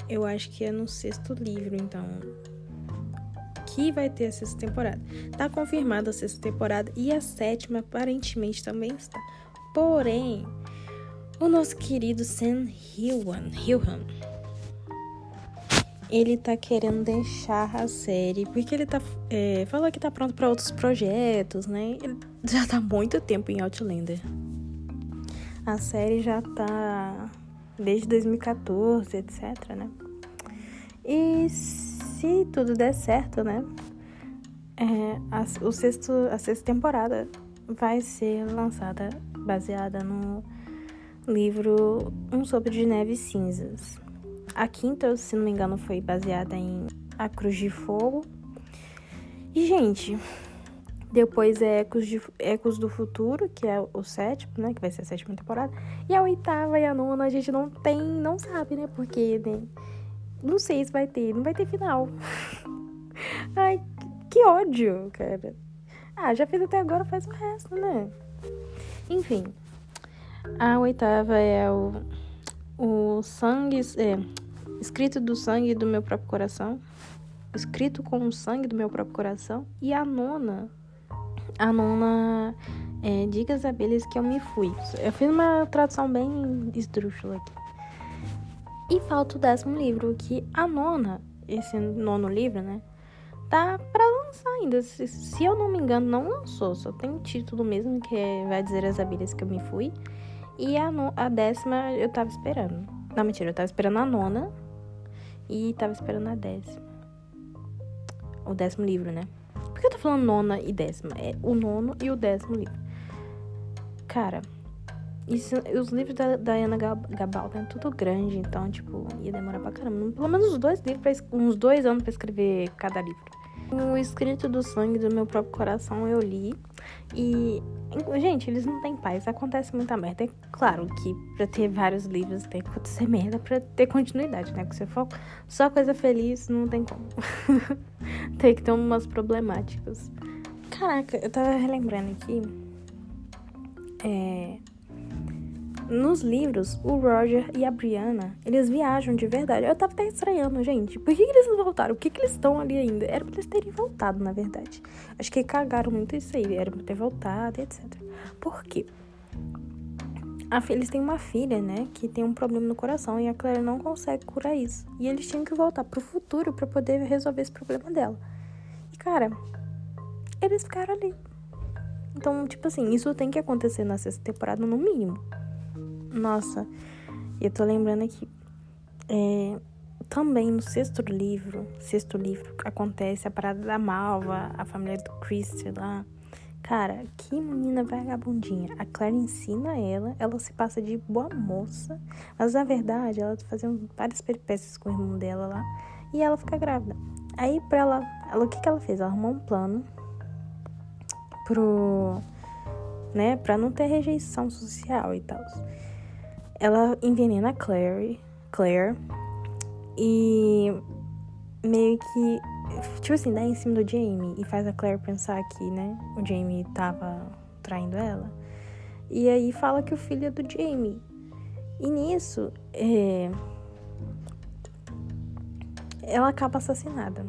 Speaker 1: eu acho que é no sexto livro, então. Que vai ter a sexta temporada. Tá confirmada a sexta temporada e a sétima aparentemente também está. Porém, o nosso querido Sam Hilhan, ele tá querendo deixar a série porque ele tá é, falou que tá pronto para outros projetos, né? Ele já tá muito tempo em Outlander. A série já tá desde 2014, etc, né? E se tudo der certo, né? É, a, o sexto, a sexta temporada vai ser lançada baseada no livro Um Sopro de Neve Cinzas. A quinta, se não me engano, foi baseada em A Cruz de Fogo. E, gente, depois é Ecos, de, Ecos do Futuro, que é o sétimo, né? Que vai ser a sétima temporada. E a oitava e a nona a gente não tem, não sabe, né? Porque, né? Não sei se vai ter, não vai ter final. Ai, que ódio, cara. Ah, já fez até agora, faz o resto, né? Enfim. A oitava é o, o sangue. É, escrito do sangue do meu próprio coração. Escrito com o sangue do meu próprio coração. E a nona a nona é, Diga as abelhas que eu me fui. Eu fiz uma tradução bem esdrúxula aqui. E falta o décimo livro, que a nona, esse nono livro, né? Tá pra lançar ainda. Se, se eu não me engano, não lançou. Só tem o título mesmo, que é Vai Dizer as Abelhas que eu me fui. E a, no, a décima eu tava esperando. Não, mentira, eu tava esperando a nona. E tava esperando a décima. O décimo livro, né? Por que eu tô falando nona e décima? É o nono e o décimo livro. Cara, isso, os livros da Diana Gabal é tudo grande, então, tipo, ia demorar pra caramba. Pelo menos uns dois livros, uns dois anos pra escrever cada livro. O Escrito do Sangue do Meu Próprio Coração eu li. E, gente, eles não têm paz. Acontece muita merda. É claro que pra ter vários livros tem que acontecer merda pra ter continuidade, né? Porque se for só coisa feliz, não tem como. tem que ter umas problemáticas. Caraca, eu tava relembrando aqui. É nos livros, o Roger e a Brianna, eles viajam de verdade. Eu tava até estranhando, gente. Por que, eles não voltaram? Por que, que eles estão ali ainda? Era pra eles terem voltado, na verdade. Acho que cagaram muito isso aí. Era pra ter voltado, etc. Por quê? Eles têm uma filha, né, que tem um problema no coração e a Claire não consegue curar isso. E eles tinham que voltar pro futuro para poder resolver esse problema dela. E cara, eles ficaram ali. Então, tipo assim, isso tem que acontecer na sexta temporada no mínimo. Nossa, eu tô lembrando aqui. É, também no sexto livro, sexto livro, acontece a parada da Malva, a família do Christie lá. Cara, que menina vagabundinha. A Claire ensina ela, ela se passa de boa moça, mas na verdade ela tá fazendo várias peripécias com o irmão dela lá e ela fica grávida. Aí pra ela, ela o que que ela fez? Ela arrumou um plano pro, né, pra não ter rejeição social e tal. Ela envenena Claire, Claire e meio que tipo assim, dá em cima do Jamie e faz a Claire pensar que, né, o Jamie tava traindo ela. E aí fala que o filho é do Jamie. E nisso, é... ela acaba assassinada.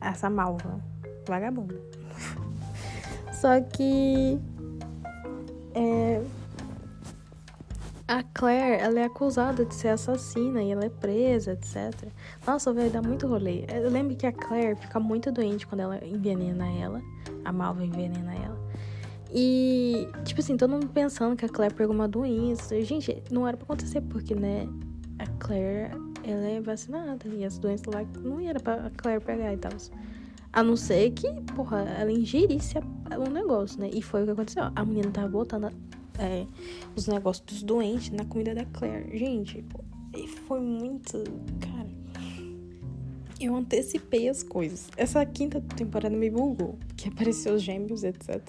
Speaker 1: Essa malva, vagabunda. Só que é, a Claire, ela é acusada de ser assassina e ela é presa, etc. Nossa, velho, dá muito rolê. Eu lembro que a Claire fica muito doente quando ela envenena ela. A Malva envenena ela. E, tipo assim, todo mundo pensando que a Claire pegou uma doença. Gente, não era pra acontecer, porque, né, a Claire, ela é vacinada. E as doenças lá não era pra a Claire pegar e tal. A não ser que, porra, ela ingerisse o negócio, né? E foi o que aconteceu. A menina tava botando é, os negócios dos doentes na comida da Claire. Gente, foi muito. Cara. Eu antecipei as coisas. Essa quinta temporada me bugou, que apareceu os gêmeos, etc.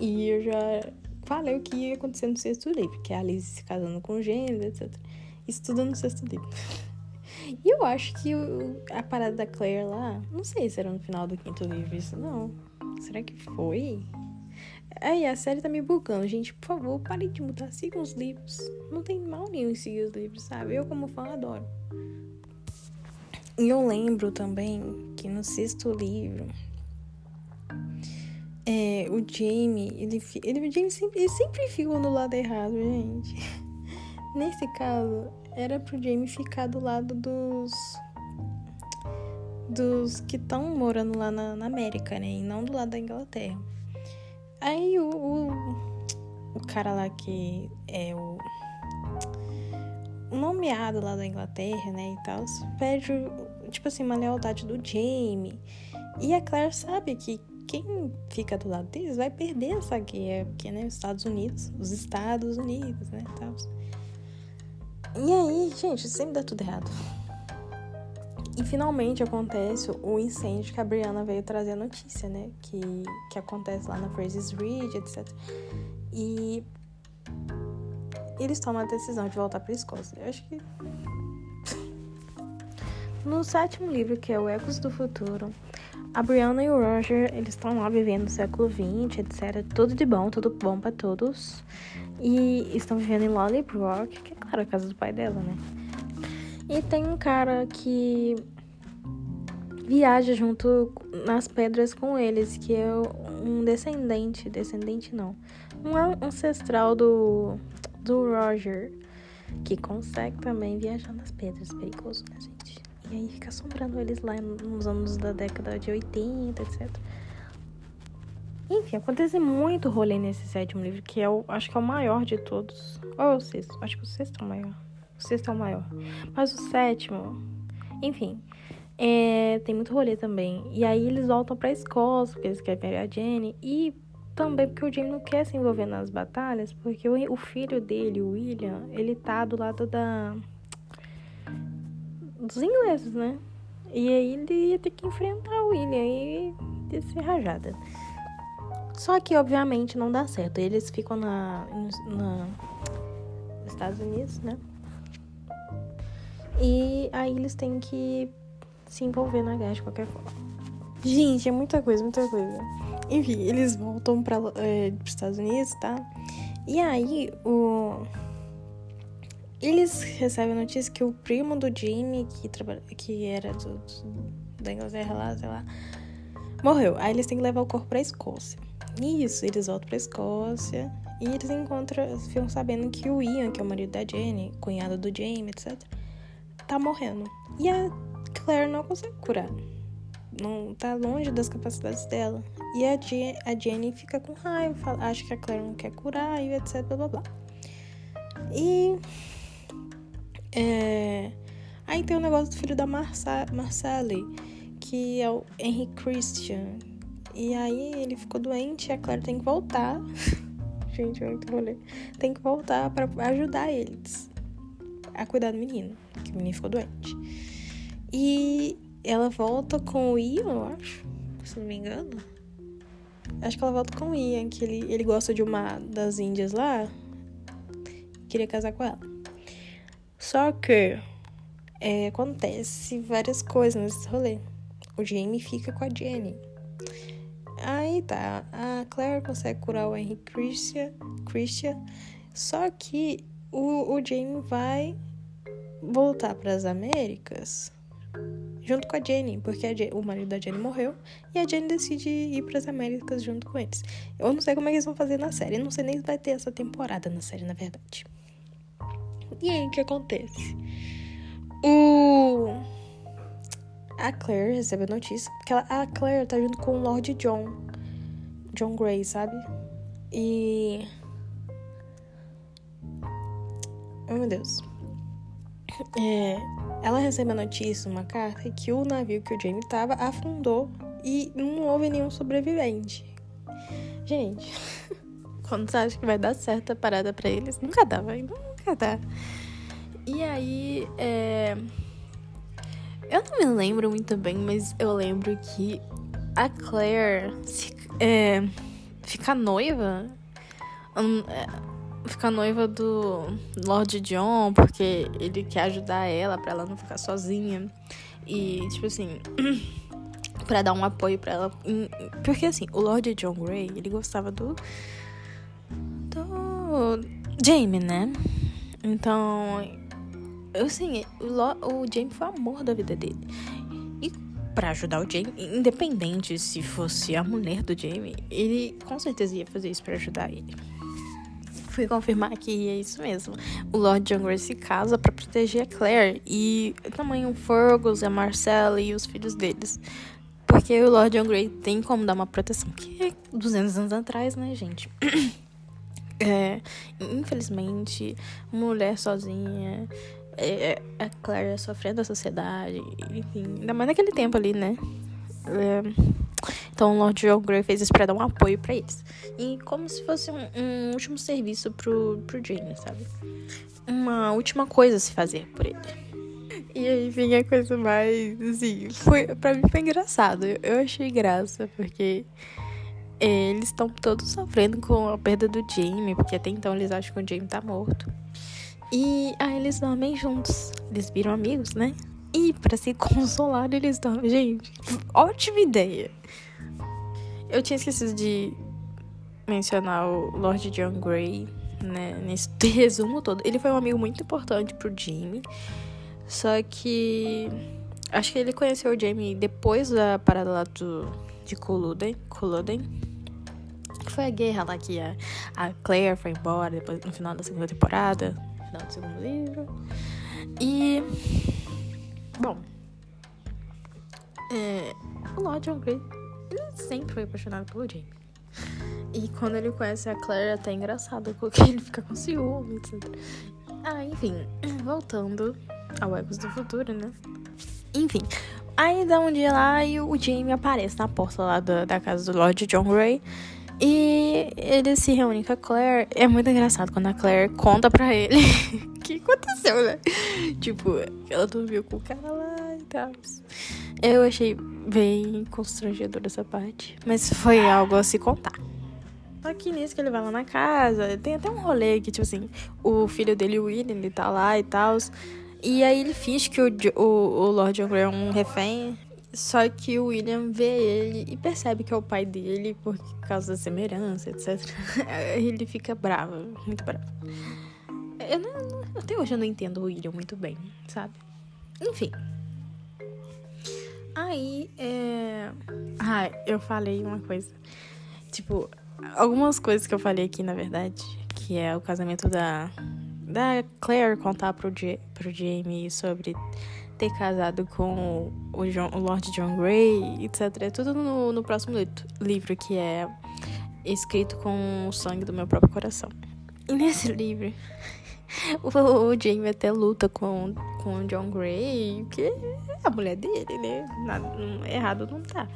Speaker 1: E eu já falei o que ia acontecer no sexto livro, que é a Alice se casando com gêmeos, etc. Tudo no sexto livro. E eu acho que a parada da Claire lá, não sei se era no final do quinto livro isso, não. Será que foi? Aí a série tá me bugando, gente. Por favor, pare de mudar. Sigam os livros. Não tem mal nenhum em seguir os livros, sabe? Eu, como fã, adoro. E eu lembro também que no sexto livro. É, o Jamie, ele, ele, o Jamie sempre, ele sempre ficou no lado errado, gente. Nesse caso, era pro Jamie ficar do lado dos. dos que estão morando lá na, na América, né? E não do lado da Inglaterra. Aí o, o, o cara lá que é o, nomeado lá da Inglaterra, né, e tal, pede, tipo assim, uma lealdade do Jamie. E a Claire sabe que quem fica do lado deles vai perder essa guerra, porque, né, os Estados Unidos, os Estados Unidos, né, tal. E aí, gente, sempre dá tudo errado. E finalmente acontece o incêndio que a Brianna veio trazer a notícia, né? Que, que acontece lá na Fraser's Ridge, etc. E eles tomam a decisão de voltar para Escócia. Eu acho que. no sétimo livro, que é o Ecos do Futuro, a Brianna e o Roger, eles estão lá vivendo no século XX, etc. Tudo de bom, tudo bom para todos. E estão vivendo em Lollybrook, que é claro, a casa do pai dela, né? E tem um cara que viaja junto nas pedras com eles, que é um descendente, descendente não, um ancestral do, do Roger, que consegue também viajar nas pedras, perigoso, né, gente? E aí fica assombrando eles lá nos anos da década de 80, etc. Enfim, acontece muito rolê nesse sétimo livro, que é o, acho que é o maior de todos. Ou é o sexto? Acho que o sexto é o maior. O sexto é o maior. Mas o sétimo, enfim, é, tem muito rolê também. E aí eles voltam pra Escócia, porque eles querem pegar a Jenny. E também porque o Jamie não quer se envolver nas batalhas, porque o, o filho dele, o William, ele tá do lado da. dos ingleses, né? E aí ele ia ter que enfrentar o William e ia ser rajada. Só que, obviamente, não dá certo. Eles ficam na, na, nos Estados Unidos, né? E aí eles têm que se envolver na guerra de qualquer forma. Gente, é muita coisa, muita coisa. Enfim, eles voltam para é, os Estados Unidos, tá? E aí, o... Eles recebem a notícia que o primo do Jamie, que, trabalha, que era do, do, da Inglaterra lá, sei lá, morreu. Aí eles têm que levar o corpo pra Escócia. Isso, eles voltam pra Escócia e eles encontram, ficam sabendo que o Ian, que é o marido da Jenny, cunhado do Jamie, etc., tá morrendo. E a Claire não consegue curar. Não tá longe das capacidades dela. E a, Je a Jenny fica com raiva, fala, acha que a Claire não quer curar e etc, blá blá blá. E É... Aí tem o negócio do filho da Marça... Marcelle, que é o Henry Christian. E aí ele ficou doente e a Claire tem que voltar. Gente, muito rolê. Tem que voltar para ajudar eles a cuidar do menino, que o menino ficou doente. E ela volta com o Ian, eu acho, se não me engano. Acho que ela volta com o Ian, que ele, ele gosta de uma das índias lá. Queria casar com ela. Só que é, acontece várias coisas nesse rolê. O Jamie fica com a Jenny. Aí tá, a Claire consegue curar o Henry Christian, Christian só que o, o Jamie vai voltar para as Américas junto com a Jenny, porque Jenny, o marido da Jenny morreu e a Jenny decide ir para as Américas junto com eles. Eu não sei como é que eles vão fazer na série, não sei nem se vai ter essa temporada na série, na verdade. E aí o que acontece? O a Claire recebe a notícia porque ela, a Claire tá junto com o Lord John, John Grey, sabe? E Oh meu Deus. É, ela recebe a notícia, uma carta, que o navio que o Jamie tava afundou e não houve nenhum sobrevivente. Gente, quando você acha que vai dar certo a parada pra eles, nunca dá, vai, nunca dá. E aí, é... eu não me lembro muito bem, mas eu lembro que a Claire é, fica noiva. Ficar noiva do Lord John, porque ele quer ajudar ela para ela não ficar sozinha. E, tipo assim, para dar um apoio para ela. Porque, assim, o Lord John Grey, ele gostava do. do. Jamie, né? Então. Assim, o, o Jamie foi o amor da vida dele. E para ajudar o Jamie, independente se fosse a mulher do Jamie, ele com certeza ia fazer isso para ajudar ele fui confirmar que é isso mesmo. O Lord John Grey se casa para proteger a Claire e também o Fergus, a Marcella e os filhos deles. Porque o Lord John Grey tem como dar uma proteção, que é 200 anos atrás, né, gente? É, infelizmente, mulher sozinha, é, é, a Claire sofrendo a sociedade, enfim, ainda mais naquele tempo ali, né? É, então o Lord John Grey fez isso pra dar um apoio para eles. E como se fosse um, um, último serviço pro, pro Jamie, sabe? Uma última coisa a se fazer por ele. E aí vem a coisa mais, assim, foi, pra mim foi engraçado. Eu, eu achei graça, porque é, eles estão todos sofrendo com a perda do Jamie, porque até então eles acham que o Jamie tá morto. E aí eles dormem juntos. Eles viram amigos, né? E para se consolar, eles dormem. Gente, ótima ideia. Eu tinha esquecido de mencionar o Lord John Grey, né? Nesse resumo todo. Ele foi um amigo muito importante pro Jamie. Só que. Acho que ele conheceu o Jamie depois da parada lá do, de Culloden. Culloden. Foi a guerra lá que a, a Claire foi embora depois, no final da segunda temporada. No final do segundo livro. E. Bom. É, o Lord John Grey ele sempre foi apaixonado pelo Jamie. E quando ele conhece a Claire, é até engraçado, porque ele fica com ciúme, etc. Ah, enfim, voltando ao Ecos do Futuro, né? Enfim, aí dá um dia lá e o Jamie aparece na porta lá da, da casa do Lord John Grey. E ele se reúne com a Claire. É muito engraçado quando a Claire conta pra ele o que aconteceu, né? Tipo, ela dormiu com o cara lá e tal. Eu achei bem constrangedor essa parte. Mas foi algo a se contar. Aqui nisso que ele vai lá na casa, tem até um rolê que, tipo assim, o filho dele, o William, ele tá lá e tal. E aí ele finge que o, o, o Lord John é um refém. Só que o William vê ele e percebe que é o pai dele por causa da semelhança, etc. ele fica bravo, muito bravo. Eu não, até hoje eu não entendo o William muito bem, sabe? Enfim, Aí, é. Eu falei uma coisa. Tipo, algumas coisas que eu falei aqui, na verdade, que é o casamento da. Da Claire contar pro, J, pro Jamie sobre ter casado com o, John, o Lord John Grey, etc. É tudo no, no próximo livro, que é escrito com o sangue do meu próprio coração. E nesse livro, o Jamie até luta com, com o John Gray, que é a mulher dele, né? Nada, errado não tá.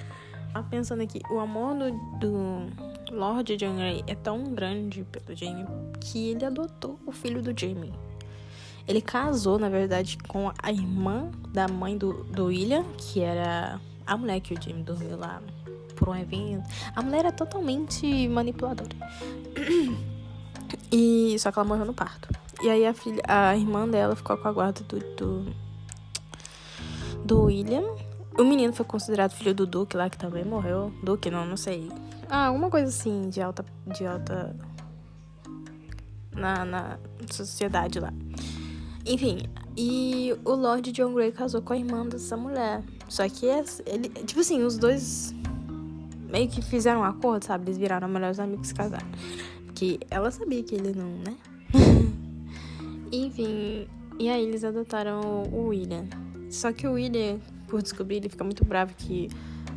Speaker 1: Pensando aqui, o amor do, do Lord John Grey é tão grande pelo Jamie que ele adotou o filho do Jamie. Ele casou, na verdade, com a irmã da mãe do, do William, que era a mulher que o Jamie dormiu lá por um evento. A mulher era totalmente manipuladora. E só que ela morreu no parto. E aí a filha, a irmã dela ficou com a guarda do, do, do William. O menino foi considerado filho do Duque lá, que também morreu. Duque, não, não sei. Ah, alguma coisa assim de alta. De alta. Na, na sociedade lá. Enfim, e o Lord John Grey casou com a irmã dessa mulher. Só que ele. Tipo assim, os dois meio que fizeram um acordo, sabe? Eles viraram melhores amigos e casaram. Porque ela sabia que ele não, né? Enfim, e aí eles adotaram o William. Só que o William, por descobrir, ele fica muito bravo que,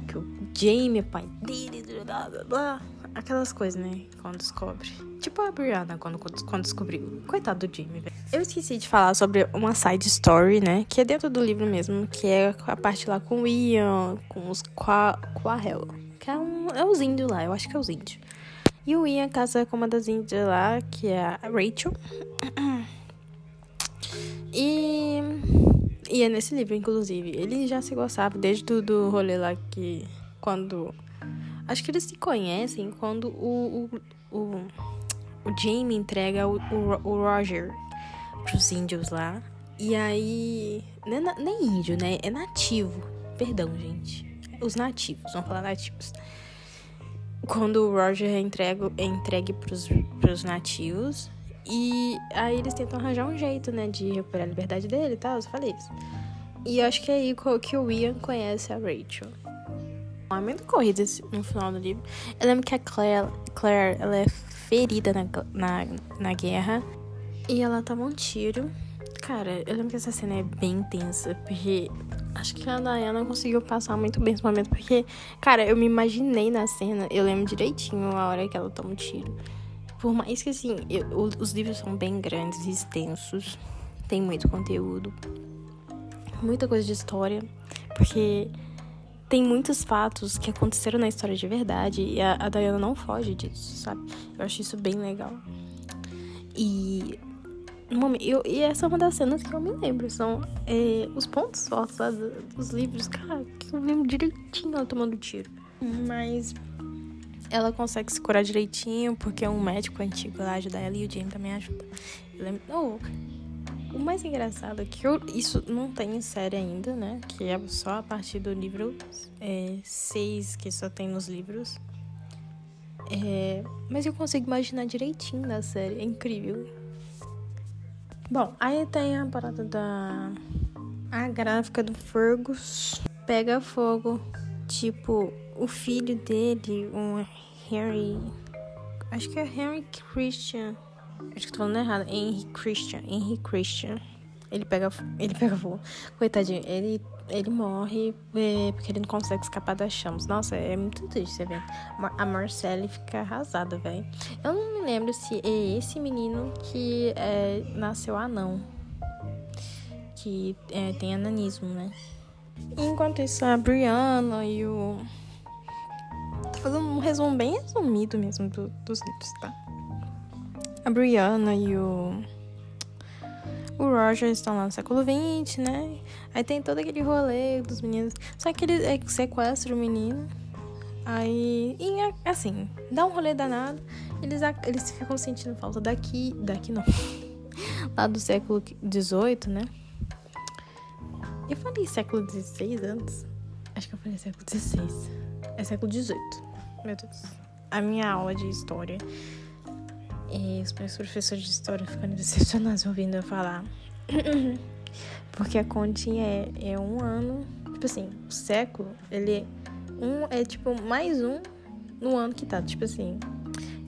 Speaker 1: que o Jamie é pai dele, blá blá blá. Aquelas coisas, né? Quando descobre. Tipo a Brianna quando, quando descobriu. Coitado do Jamie, velho. Eu esqueci de falar sobre uma side story, né? Que é dentro do livro mesmo. Que é a parte lá com o Ian, com os Quahel. Que é, um, é os índios lá, eu acho que é os índios. E o Ian casa com uma das índias lá, que é a Rachel. E, e é nesse livro, inclusive. Ele já se gostava desde do, do rolê lá que. Quando. Acho que eles se conhecem quando o. O, o, o Jamie entrega o, o, o Roger pros índios lá. E aí. Nem, é nem índio, né? É nativo. Perdão, gente. Os nativos, vamos falar nativos quando o Roger é entregue, é entregue pros, pros nativos. E aí eles tentam arranjar um jeito, né, de recuperar a liberdade dele e tal, eu falei isso. E acho que é aí que o Ian conhece a Rachel. É muito corrida no final do livro. Eu lembro que a Claire, Claire ela é ferida na, na, na guerra. E ela toma um tiro. Cara, eu lembro que essa cena é bem intensa, porque acho que a Diana conseguiu passar muito bem esse momento, porque, cara, eu me imaginei na cena, eu lembro direitinho a hora que ela toma o um tiro. Por mais que, assim, eu, os livros são bem grandes e extensos, tem muito conteúdo, muita coisa de história, porque tem muitos fatos que aconteceram na história de verdade e a, a Diana não foge disso, sabe? Eu acho isso bem legal. E momento, eu, e essa é uma das cenas que eu me lembro. São é, os pontos fortes dos livros. Cara, que eu lembro direitinho ela tomando tiro. Mas ela consegue se curar direitinho, porque um médico antigo lá ajuda ela e o Jim também ajuda. Oh, o mais engraçado é que eu, isso não tem em série ainda, né? Que é só a partir do livro 6 é, que só tem nos livros. É, mas eu consigo imaginar direitinho na série. É incrível. Bom, aí tem a parada da. A gráfica do Fergus pega fogo. Tipo, o filho dele, o Harry. Acho que é Henry Christian. Acho que tô falando errado. Henry Christian. Henry Christian. Ele pega, ele pega fogo. Coitadinho, ele ele morre é, porque ele não consegue escapar das chamas. Nossa, é muito triste você ver. A Marcelle fica arrasada, velho. Eu não me lembro se é esse menino que é, nasceu anão. Que é, tem ananismo, né? Enquanto isso, a Brianna e o. Fazendo um resumo bem resumido mesmo do, dos livros, tá? A Brianna e o o Roger estão lá no século XX, né? Aí tem todo aquele rolê dos meninos. Só que ele é, sequestra o menino. Aí, e, assim, dá um rolê danado. Eles, eles ficam sentindo falta daqui. Daqui não. Lá do século XVIII, né? Eu falei século XVI antes. Acho que eu falei século XVI. É século XVIII. Meu Deus. A minha aula de história e os meus professores de história ficando decepcionados ouvindo eu falar. Porque a continha é, é um ano. Tipo assim, o século, ele é um. É tipo mais um no ano que tá. Tipo assim,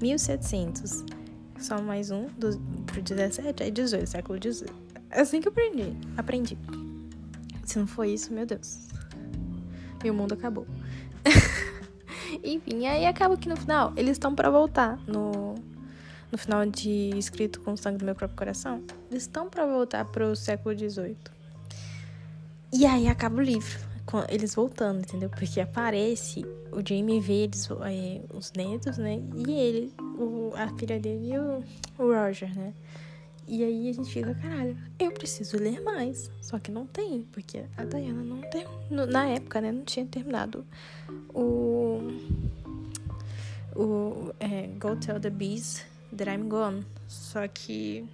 Speaker 1: 1700. Só mais um do, pro 17, aí 18, século 18. É assim que eu aprendi. Aprendi. Se não foi isso, meu Deus. Meu mundo acabou. Enfim, aí acaba que no final eles estão para voltar no no final de Escrito com o Sangue do Meu Próprio Coração, eles estão para voltar pro século XVIII. E aí acaba o livro, eles voltando, entendeu? Porque aparece, o Jamie vê eles, é, os netos, né? E ele, o, a filha dele e o, o Roger, né? E aí a gente fica, caralho, eu preciso ler mais. Só que não tem, porque a Diana não tem. Na época, né, não tinha terminado o. O. É, Go Tell the Bees That I'm Gone. Só que.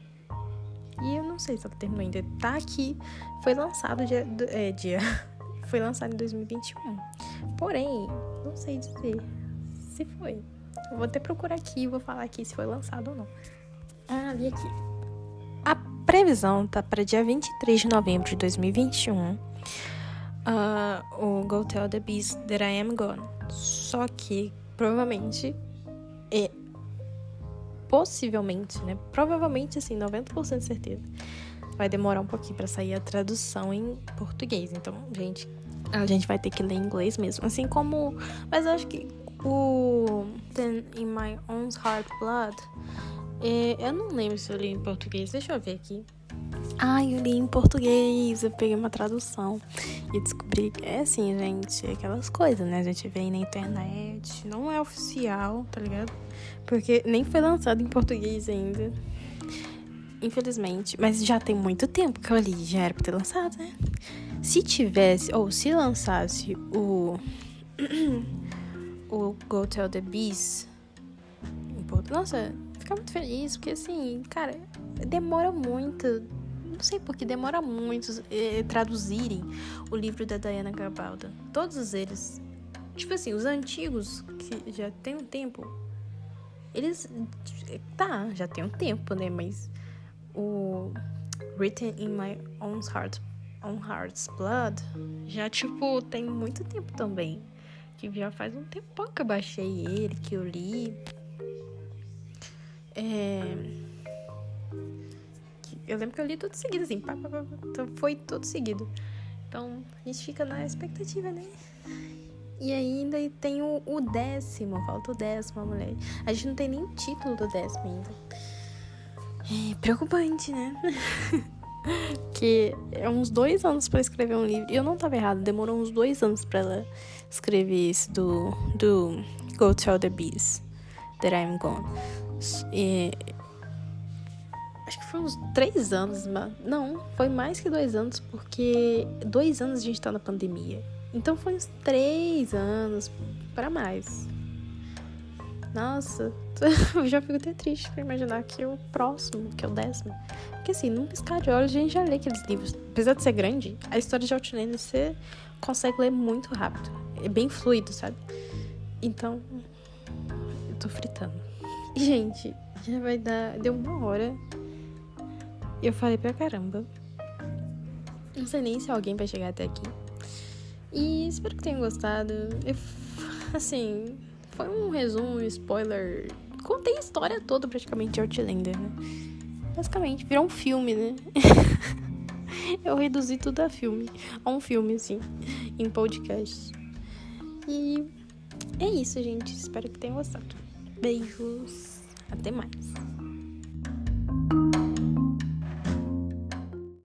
Speaker 1: E eu não sei se ela terminou ainda. Tá aqui. Foi lançado dia. É, dia. Foi lançado em 2021. Porém, não sei dizer se foi. Vou até procurar aqui e vou falar aqui se foi lançado ou não. Ah, vi aqui. Previsão tá para dia 23 de novembro de 2021. Uh, ah, o Go Tell the Beast That I Am Gone. Só que provavelmente é possivelmente, né? Provavelmente assim, 90% de certeza. Vai demorar um pouquinho para sair a tradução em português. Então, gente, a gente vai ter que ler em inglês mesmo. Assim como. Mas eu acho que o Then in My Own Heart Blood é, eu não lembro se eu li em português. Deixa eu ver aqui. Ah, eu li em português. Eu peguei uma tradução e descobri que é assim, gente. Aquelas coisas, né? A gente vê na internet. Não é oficial, tá ligado? Porque nem foi lançado em português ainda. Infelizmente. Mas já tem muito tempo que eu li. Já era pra ter lançado, né? Se tivesse, ou se lançasse o. o Go Tell the Bees. Nossa, ficar muito feliz, porque assim, cara, demora muito. Não sei porque demora muito eh, traduzirem o livro da Diana Gabaldon. Todos eles. Tipo assim, os antigos, que já tem um tempo. Eles. Tá, já tem um tempo, né? Mas o Written in My Own Heart, Own Heart's Blood já, tipo, tem muito tempo também. Que já faz um tempão que eu baixei ele, que eu li. É... Eu lembro que eu li tudo seguido, assim. Pá, pá, pá, então foi tudo seguido. Então a gente fica na expectativa, né? E ainda tem o, o décimo, falta o décimo, mulher. A gente não tem nem o título do décimo ainda. É preocupante, né? que é uns dois anos para escrever um livro. E eu não tava errado, demorou uns dois anos para ela escrever isso do, do Go Tell the Bees That I'm Gone. E, acho que foi uns três anos, mas não, foi mais que dois anos, porque dois anos a gente tá na pandemia. Então foi uns três anos para mais. Nossa, eu já fico até triste pra imaginar que o próximo, que é o décimo. Porque assim, num piscar de olhos a gente já lê aqueles livros. Apesar de ser grande, a história de Outlander você consegue ler muito rápido. É bem fluido, sabe? Então, eu tô fritando. Gente, já vai dar. Deu uma hora. Eu falei pra caramba. Não sei nem se alguém vai chegar até aqui. E espero que tenham gostado. Eu, assim, foi um resumo, um spoiler. Contei a história toda praticamente de Outlander, né? Basicamente, virou um filme, né? Eu reduzi tudo a filme. A um filme, assim, em podcast. E é isso, gente. Espero que tenham gostado. Beijos, até mais.